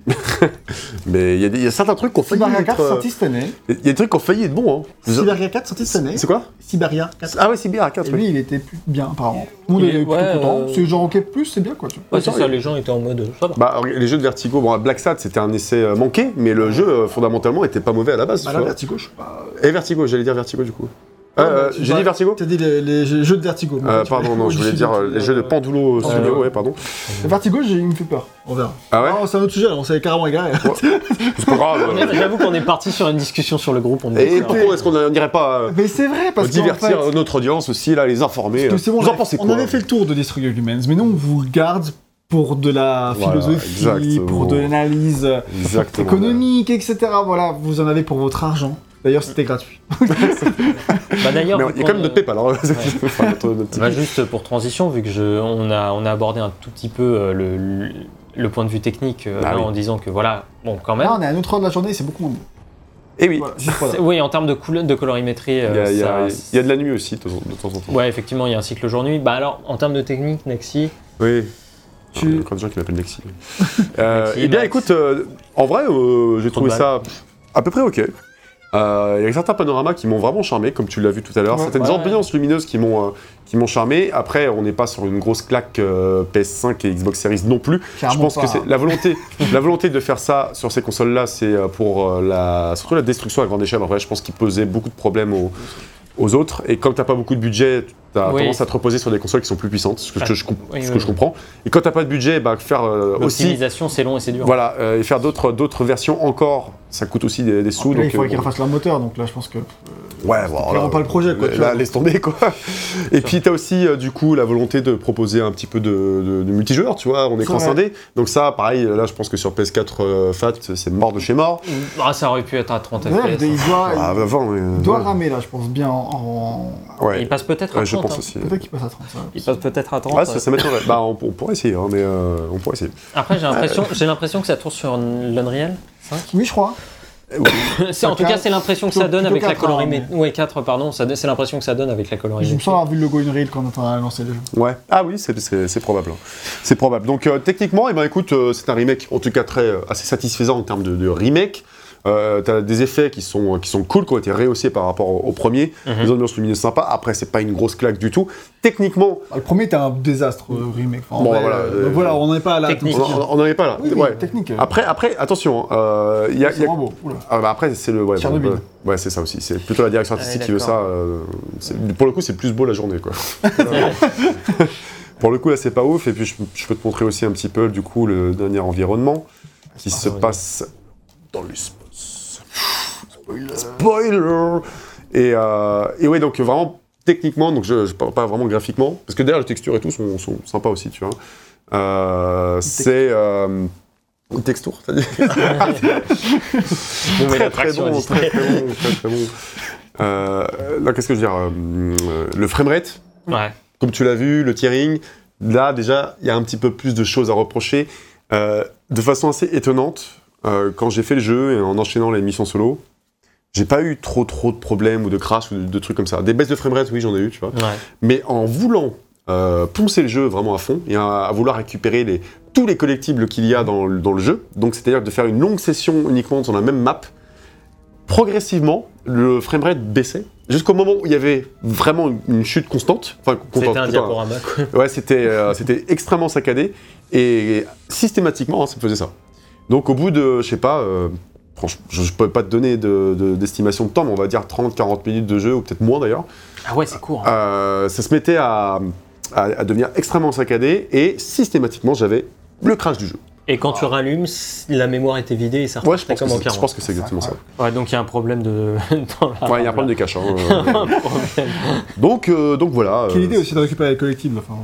Mais il y, a des- il y a certains trucs qui ont failli Cyberia être... 4 euh, sorti cette année. Il y a des trucs qui ont failli être bons. Hein. Cyberia 4 sorti cette année. C'est quoi? Cyberia 4. Ah ouais, Cyber 4. Et oui. lui, il était plus bien, apparemment. Tout le monde ouais, content. euh, C'est genre, ok, plus, c'est bien, quoi. tu. Ouais, c'est ça, les gens étaient en mode. Ça va. Bah, alors, les jeux de Vertigo, bon, Black Sad, c'était un essai euh, manqué, mais le jeu, fondamentalement, était pas mauvais à la base. Bah là. Vertigo, je sais pas. Et Vertigo, j'allais dire Vertigo du coup. Ouais, Euh, tu J'ai dit Vertigo T'as dit les, les jeux de Vertigo. Euh, Pardon, non, je voulais dire euh, les jeux de Pandulo Pandulo. Studio, ouais, pardon. Le Vertigo, j'ai- il me fait peur. On verra. Ah ouais Non, c'est un autre sujet, là, on s'est carrément égaré. C'est pas grave. J'avoue qu'on est parti sur une discussion sur le groupe. On Et pourquoi est-ce qu'on n'irait pas euh, Mais c'est vrai, parce que. divertir notre audience aussi, là, les informer Parce que euh, c'est bon, Vous on en avait- pensez on quoi avait fait le tour de Destroy Humans, mais nous, on vous garde pour de la philosophie, pour de l'analyse euh, économique, etc. Voilà, vous en avez pour votre argent. D'ailleurs, c'était gratuit. Bah, D'ailleurs, il y a quand même notre PayPal. alors, enfin, notre- notre Bah, juste pour transition, vu que je, on, a, on a abordé un tout petit peu euh, le, le, le point de vue technique euh, Ah là, oui. en disant que voilà, bon, quand même. Là, on est à une autre heure de la journée, c'est beaucoup moins bon. Et oui, Voilà. Oui, en termes de, couleur, de colorimétrie, il y, a, euh, il y a- ça- il y a de la nuit aussi, de temps en temps. Ouais, effectivement, il y a un cycle jour-nuit. Bah alors, en termes de technique, Nexi, Oui. Tu- Il y a encore des gens qui m'appellent Nexi. Euh, Nexi, eh bien, Max. écoute, euh, en vrai, euh, j'ai trouvé ça à peu près ok. Euh, Il y a certains panoramas qui m'ont vraiment charmé, comme tu l'as vu tout à l'heure. Ouais, Certaines ouais. ambiances lumineuses qui m'ont euh, qui m'ont charmé. Après, on n'est pas sur une grosse claque euh, PS5 et Xbox Series non plus. Je pense que c'est la volonté, la volonté de faire ça sur ces consoles-là, c'est euh, pour euh, la, surtout la destruction à grande échelle. En vrai, je pense qu'il posait beaucoup de problèmes aux, aux autres. Et comme t'as pas beaucoup de budget, t'as Oui. tendance à te reposer sur des consoles qui sont plus puissantes, ce que, Ah, je, je comp- oui, ce oui, que je oui. comprends. Et quand t'as pas de budget, bah, faire euh, aussi, l'optimisation, c'est long et c'est dur. voilà, euh, et faire d'autres d'autres versions encore, ça coûte aussi des, des sous. Après, donc, il faudrait euh, qu'ils refassent leur moteur, donc là, je pense que. Ouais, voilà. clairement pas le projet, quoi, tu Là, vois. laisse tomber, quoi. Et puis, t'as aussi, euh, du coup, la volonté de proposer un petit peu de, de- de multijoueur, tu vois, en écran scindé. Donc, ça, pareil, là, je pense que sur PS4 euh, FAT, c'est mort de chez mort. Ah, ça aurait pu être à 30 D'ailleurs, FPS. il hein. doit, Ah, avant, mais, euh, il doit ouais. ramer, là, je pense, bien en. en- Ouais, Il passe peut-être à Ouais, 30. je pense hein. aussi. Peut-être qu'il passe à 30. ça. Il passe peut-être à 30. Ouais, ça, ça m'étonnerait. bah, on, on pourrait essayer, hein, mais euh, on pourrait essayer. Après, j'ai l'impression, j'ai l'impression que ça tourne sur l'Unreal 5. Oui, je crois. C'est, en tout cas, c'est l'impression que ça donne avec la colorimétrie. Ouais, 4, pardon. c'est l'impression que ça donne avec la Je me colorimétrie. sens avoir vu le logo Unreal quand on a lancé le jeu. Ouais. Ah oui, c'est- probable. hein. C'est probable. Donc euh, techniquement, eh ben, écoute, euh, c'est un remake, en tout cas très euh, assez satisfaisant en termes de, de remake. Euh, T'as des effets qui sont, qui sont cool, qui ont été rehaussés par rapport au, au premier. Mhm. Des ambiances lumineuses sympas. Après, c'est pas une grosse claque du tout. Techniquement, Ah, le premier était un désastre, euh, remake. Enfin, Bon, vrai, voilà, euh, euh, donc voilà, on n'en est pas là. technique. tout on n'en est pas là. Oui, Ouais. technique. euh, Après, après, attention, hein, euh, il y a- y c'est a- vraiment beau. Oula. Ah bah après, c'est le. Ouais, Tchernobyl. ouais, ouais, c'est ça aussi. C'est plutôt la direction artistique Ouais, qui veut ça. euh, pour le coup, c'est plus beau la journée, quoi. pour le coup, là, c'est pas ouf. Et puis, je, je peux te montrer aussi un petit peu, du coup, le dernier environnement qui se ouais. passe dans l'espace. Spoiler. Et, euh, et ouais, donc vraiment techniquement, donc je, je parle pas vraiment graphiquement, parce que d'ailleurs les textures et tout sont, sont sympas aussi, tu vois. Euh, c'est euh, une texture, t'as dit Nouvelle très bon, très très bon, très très bon. Euh, là, qu'est-ce que je veux dire euh, euh, Le framerate, Ouais. comme tu l'as vu, le tearing, là déjà, il y a un petit peu plus de choses à reprocher. Euh, de façon assez étonnante, euh, quand j'ai fait le jeu et en enchaînant les missions solo, j'ai pas eu trop trop de problèmes ou de crash ou de, de trucs comme ça. Des baisses de framerate, oui, j'en ai eu, tu vois. Ouais. Mais en voulant euh, poncer le jeu vraiment à fond et à, à vouloir récupérer les, tous les collectibles qu'il y a dans, le- dans le jeu, donc c'est-à-dire de faire une longue session uniquement sur la même map, progressivement, le framerate baissait jusqu'au moment où il y avait vraiment une, chute constante. Enfin, C'était un diaporama, quoi. Ouais, c'était euh, c'était extrêmement saccadé et systématiquement, hein, ça me faisait ça. Donc au bout de, je sais pas, euh, franchement, je ne peux pas te donner de- de- d'estimation de, temps, mais on va dire 30-40 minutes de jeu, ou peut-être moins d'ailleurs, Ah ouais, c'est court. hein. euh, ça se mettait à, à- à devenir extrêmement saccadé et systématiquement j'avais le crash du jeu. Et quand tu rallumes, c- la mémoire était vidée et ça Ouais, je pense, que comme en c'est- je 40. pense que c'est exactement ça. Ouais, donc il y a un problème de. dans la- Ouais, il y a un problème de cache. hein, euh. Donc, euh, donc voilà. Quelle euh, idée aussi de récupérer les collectibles. Enfin.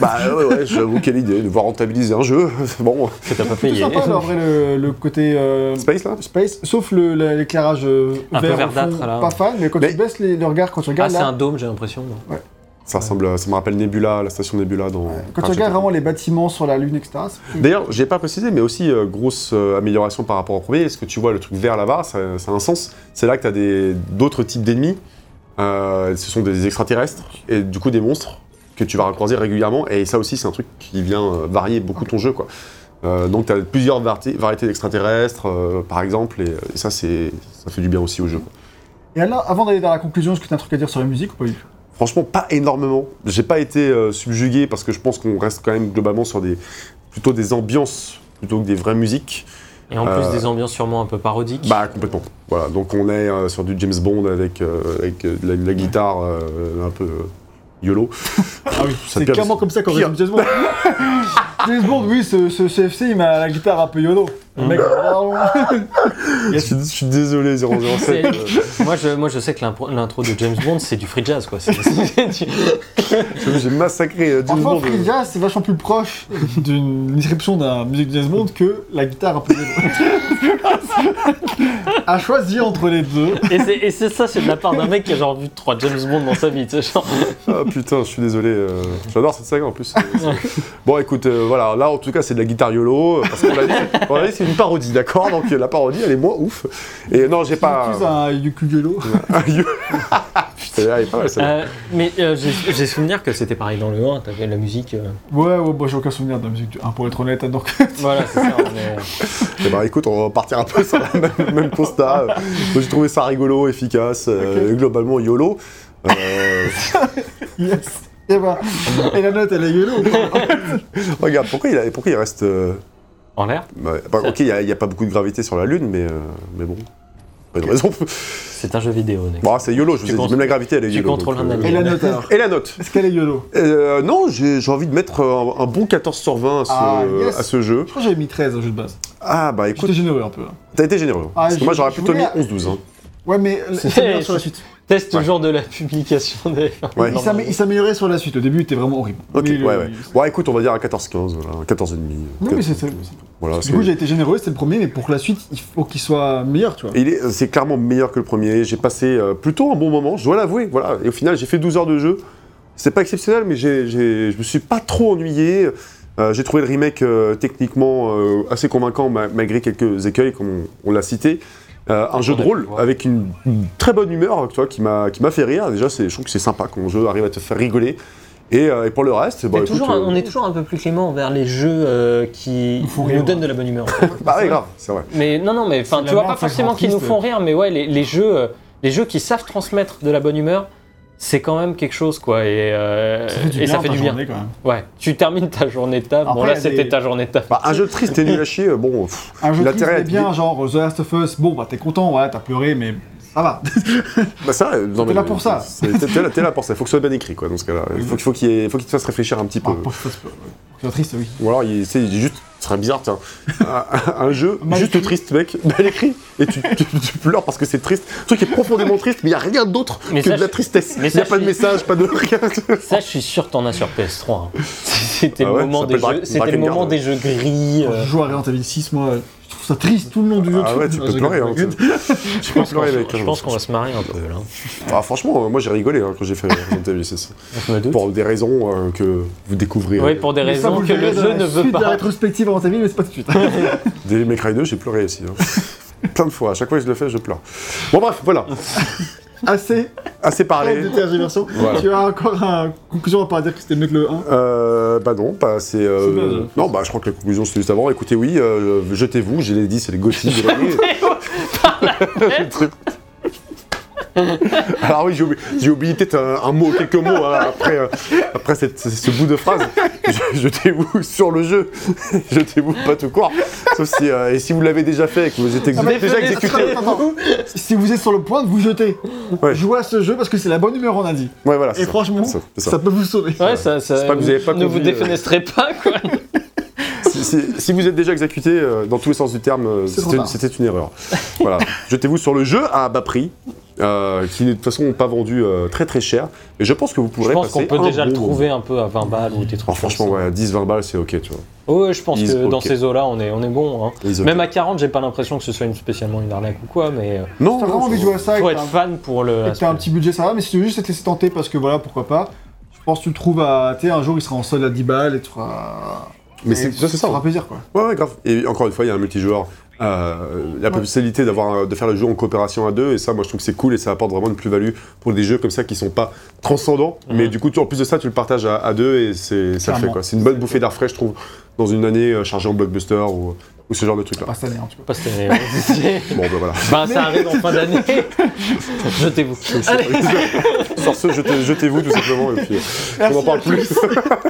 Bah ouais, ouais, j'avoue, quelle idée de voir rentabiliser un jeu. bon, Que t'as pas C'est payé. sympa, là, en vrai, le, le côté euh, Space là space, sauf l'éclairage euh, Un peu vert verdâtre, fond, là. Pas fan, mais quand Mais- tu baisses les, le regard, quand tu Ah, regardes c'est là, un dôme, j'ai l'impression. non Ça ressemble, ça me rappelle Nebula, la station Nebula dans. quand tu regardes vraiment les bâtiments sur la lune, etc. D'ailleurs, j'ai pas précisé, mais aussi euh, grosse euh, amélioration par rapport au premier. Est-ce que tu vois le truc vert là-bas ça, ça a un sens. C'est là que tu as des, d'autres types d'ennemis. Euh, ce sont des extraterrestres et du coup des monstres que tu vas recroiser régulièrement. Et ça aussi, c'est un truc qui vient varier beaucoup ton jeu. Quoi. Euh, donc, tu as plusieurs vari- variétés d'extraterrestres, euh, par exemple, et, et ça, ça fait du bien aussi au jeu. quoi. Et alors, avant d'aller vers la conclusion, est-ce que tu as un truc à dire sur la musique ou pas du tout? Franchement, pas énormément. J'ai pas été euh, subjugué parce que je pense qu'on reste quand même globalement sur des plutôt des ambiances plutôt que des vraies musiques. Et en plus Euh, des ambiances sûrement un peu parodiques. Bah complètement. Voilà, donc on est euh, sur du James Bond avec, euh, avec euh, la, la guitare euh, un peu euh, YOLO. Ah oui, c'est clairement comme ça qu'on résume James Bond. James Bond, oui, ce, ce CFC, il m'a la guitare un peu YOLO. Le mec, Je suis, je suis désolé 007. C'est- euh, moi, je, moi, je sais que l'intro de James Bond, c'est du free jazz, quoi. C'est- c'est- j'avoue, J'ai massacré euh, James Franchement, Bond. Free Jazz, c'est vachement plus proche d'une description d'un musique de James Bond que la guitare un peu. à choisir entre les deux. et c'est- ça, c'est de la part d'un mec qui a genre vu trois James Bond dans sa vie, tu sais, genre. Ah putain, je suis désolé. euh, J'adore cette saga en plus. Bon écoute, euh, voilà, là en tout cas c'est de la guitare YOLO. euh, Parce qu'on l'a dit, on l'a dit, c'est une parodie, d'accord Donc euh, la parodie elle est moins ouf. Et non, j'ai pas. Plus un Yuku Est pas mal celle-là. Euh, mais euh, j'ai j'ai souvenir que c'était pareil dans le 1, t'avais la musique. euh, Ouais, ouais, bah, j'ai aucun souvenir de la musique du 1 pour être honnête, donc. Voilà, c'est ça. mais- Eh ben, écoute, on va partir un peu sur le même, même constat. Moi, j'ai trouvé ça rigolo, efficace, euh, globalement YOLO. Euh, Yes. Et bah, et la note, elle est YOLO ou pas regarde, pourquoi il, a- pourquoi il reste. euh, En l'air? bah, bah, ok, il n'y a, pas beaucoup de gravité sur la Lune, mais, euh, mais bon. Pas de raison. C'est un jeu vidéo. Bon, c'est YOLO, je vous Tu ai dit. Même la gravité, elle est tu YOLO. contrôles donc, un euh, alien. Et la note alors Et la note Est-ce qu'elle est YOLO Euh, Non, j'ai envie de mettre un, un bon 14 sur 20 à ce, Ah, yes. à ce jeu. Je crois que j'avais mis 13 au jeu de base. Ah, bah écoute, J'étais généreux un peu. t'as été généreux. Ah, Parce que moi, j'aurais plutôt mis voulais- 11-12. hein. Ouais, mais C'est- meilleur sur la suite. Ouais. toujours de la publication des. Ouais. Il s'amé- il s'améliorait sur la suite. Au début, il était vraiment horrible. Ok, Mais ouais, le- ouais. Bon, écoute, on va dire un 14-15, voilà, un 14,5. Non, mais c'est ça. Voilà, Du coup, j'ai été généreux, c'était le premier, mais pour la suite, il faut qu'il soit meilleur, tu vois. Est- c'est clairement meilleur que le premier. J'ai passé euh, plutôt un bon moment, je dois l'avouer. Voilà. Et au final, j'ai fait 12 heures de jeu. C'est pas exceptionnel, mais j'ai- je me suis pas trop ennuyé. Euh, j'ai trouvé le remake euh, techniquement euh, assez convaincant, ma- malgré quelques écueils, comme on, on l'a cité. Euh, un jeu de rôle avec une, une très bonne humeur, tu vois, qui m'a, qui m'a fait rire. Déjà, c'est, je trouve que c'est sympa quand un jeu arrive à te faire rigoler. Et, euh, et pour le reste, bah, écoute, toujours, euh, on est toujours un peu plus clément envers les jeux euh, qui Nous rire, donnent ouais. de la bonne humeur. en fait. bah ouais, grave, c'est vrai. Mais non, non, mais enfin, tu vois pas forcément qu'ils nous font rire, mais ouais, les, les jeux, euh, les jeux qui savent transmettre de la bonne humeur, c'est quand même quelque chose, quoi. Et, euh, Ça fait du et bien ça fait du bien. journée, quand même. Ouais, tu termines ta journée de taf. Bon, là, c'était des- ta journée de taf. Bah, un jeu triste et nul à chier, bon, pff, Un jeu L'intérêt triste, être bien, bien. genre The Last of Us, bon, bah t'es content, ouais, t'as pleuré, mais ça va. Bah ça, non, T'es là pour ça. c'est- T'es t'es là, t'es là pour ça. Il faut que ce soit bien écrit, quoi, dans ce cas-là. Il faut, qu'il faut qu'il faut te fasse réfléchir un petit peu. Ah, pour que ça soit triste, oui. Ou alors, il, tu sais, juste serait bizarre, tiens. un, un jeu Mal juste écrit. triste, mec, mal écrit, et tu, tu- tu pleures parce que c'est triste. Un truc qui est profondément triste, mais il n'y a rien d'autre que ça, de la je- tristesse. Il mais n'y a pas de je- message, pas de rien. Ça, je suis sûr que t'en as sur PS3. hein. C'était Ah le moment des jeux, c'était le moment ouais. des jeux gris. Quand euh, je joue à Resident Evil 6, moi, je trouve ça triste tout le long du jeu. Ah ouais, tu Non, peux pleurer. Hein, je rigole. tu peux pleurer, mec. je pense qu'on va se marier un peu là. Ah, franchement, moi j'ai rigolé hein, quand j'ai fait Resident Evil 6. Je me doute. Pour des raisons euh, que vous découvrirez. Oui, pour des Mais raisons que le jeu ne veut de la pas. rétrospective Resident Evil, mais c'est pas tout de suite. Des Cry 2, j'ai pleuré aussi. hein. Plein de fois. À chaque fois que je le fais, je pleure. Bon, bref, voilà. Assez Assez parlé parlé. de tergiversation. Voilà. Tu as encore une conclusion à pas dire que c'était mieux que le 1. Euh, bah non, bah c'est. euh, C'est ça. non, bah je crois que la conclusion c'était juste avant. Écoutez, oui, euh, jetez-vous, je l'ai dit, c'est les gothiques. Alors oui, j'ai oublié, peut-être un, un mot, quelques mots hein, après, euh, après cette- ce, bout de phrase. Jetez-vous sur le jeu, jetez-vous pas tout court. Sauf si, euh, et si vous l'avez déjà fait et que vous êtes ex- Ah, déjà exécuté. Si vous êtes sur le point de vous jeter, Ouais. jouez à ce jeu parce que c'est la bonne numéro, on a dit. Ouais, voilà. c'est Et ça, franchement, ça, c'est ça. ça. peut vous sauver. Ouais, ça, ça C'est pas que vous avez pas ne vous conduit, euh. défenestrez pas quoi. Si, si- si vous êtes déjà exécuté euh, dans tous les sens du terme, euh, c'était une erreur. voilà. Jetez-vous sur le jeu à bas prix, euh, qui n'est de toute façon pas vendu euh, très très cher. Et je pense que vous Je pourrez pense passer qu'on peut déjà le bon trouver un peu à 20 balles ou des trucs. Oh, franchement, ça. ouais, 10-20 balles, c'est ok, tu vois. Ouais, je pense que dans ces eaux-là, on est, on est bon. hein. Même à 40, j'ai pas l'impression que ce soit une- spécialement une arnaque ou quoi, mais euh, Non, T'as vraiment envie de jouer à ça faut être un- fan pour le. et t'as un petit budget, ça va. Mais si tu veux juste te laisser tenter parce que voilà, pourquoi pas. Je pense que tu le trouves à. Tu un jour il sera en solde à 10 balles et tu feras. Mais c'est ça, c'est ça. fera hein. plaisir quoi. Ouais, ouais, grave. Et encore une fois, il y a un multijoueur. Euh, la possibilité d'avoir de faire le jeu en coopération à deux et ça moi je trouve que c'est cool et ça apporte vraiment une plus-value pour des jeux comme ça qui sont pas transcendants Mhm. mais du coup tu- en plus de ça tu le partages à, à deux et c'est ça le fait quoi c'est une bonne bouffée d'air frais je trouve dans une année euh, chargée en blockbuster ou, ou ce genre de truc là Pas cette année en tout cas. Pas cette année, bon ben voilà ben, ça arrive en fin d'année. Jetez-vous. Sur ce jetez- jetez-vous tout simplement et puis euh, on n'en parle plus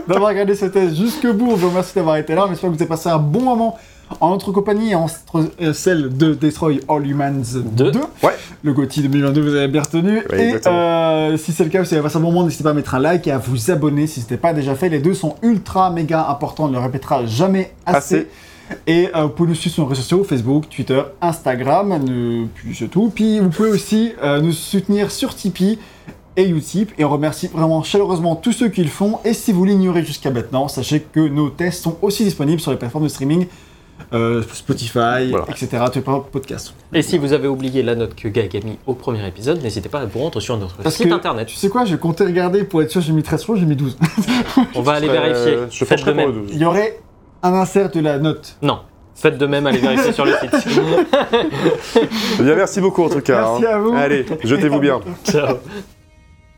d'avoir regardé ce test jusqu'au bout. On vous remercie d'avoir été là. On espère que vous avez passé un bon moment en notre compagnie et en euh, celle de Destroy All Humans 2. Deux. ouais Le GOTY 2022, vous avez bien retenu. Ouais, et euh, si c'est le cas, si vous avez passé un bon moment, n'hésitez pas à mettre un like et à vous abonner si ce n'était pas déjà fait. Les deux sont ultra méga importants. On ne le répétera jamais assez. Assez. Et euh, vous pouvez nous suivre sur nos réseaux sociaux, Facebook, Twitter, Instagram, euh, puis c'est tout. Puis vous pouvez aussi euh, nous soutenir sur Tipeee et Utip. Et on remercie vraiment chaleureusement tous ceux qui le font. Et si vous l'ignorez jusqu'à maintenant, sachez que nos tests sont aussi disponibles sur les plateformes de streaming, euh, Spotify, Voilà. etc. Tous les podcasts. Et si vous avez oublié la note que Gag a mis au premier épisode, n'hésitez pas à vous rendre sur notre Parce site que- internet. Tu sais quoi, je comptais regarder pour être sûr, j'ai mis 13 fois, j'ai mis 12. On va aller Euh, vérifier. je te Faites de même. Il y aurait un insert de la note. Non. Faites de même, allez vérifier sur le site. Bien merci beaucoup en tout cas Merci hein. à vous. allez jetez-vous bien Ciao.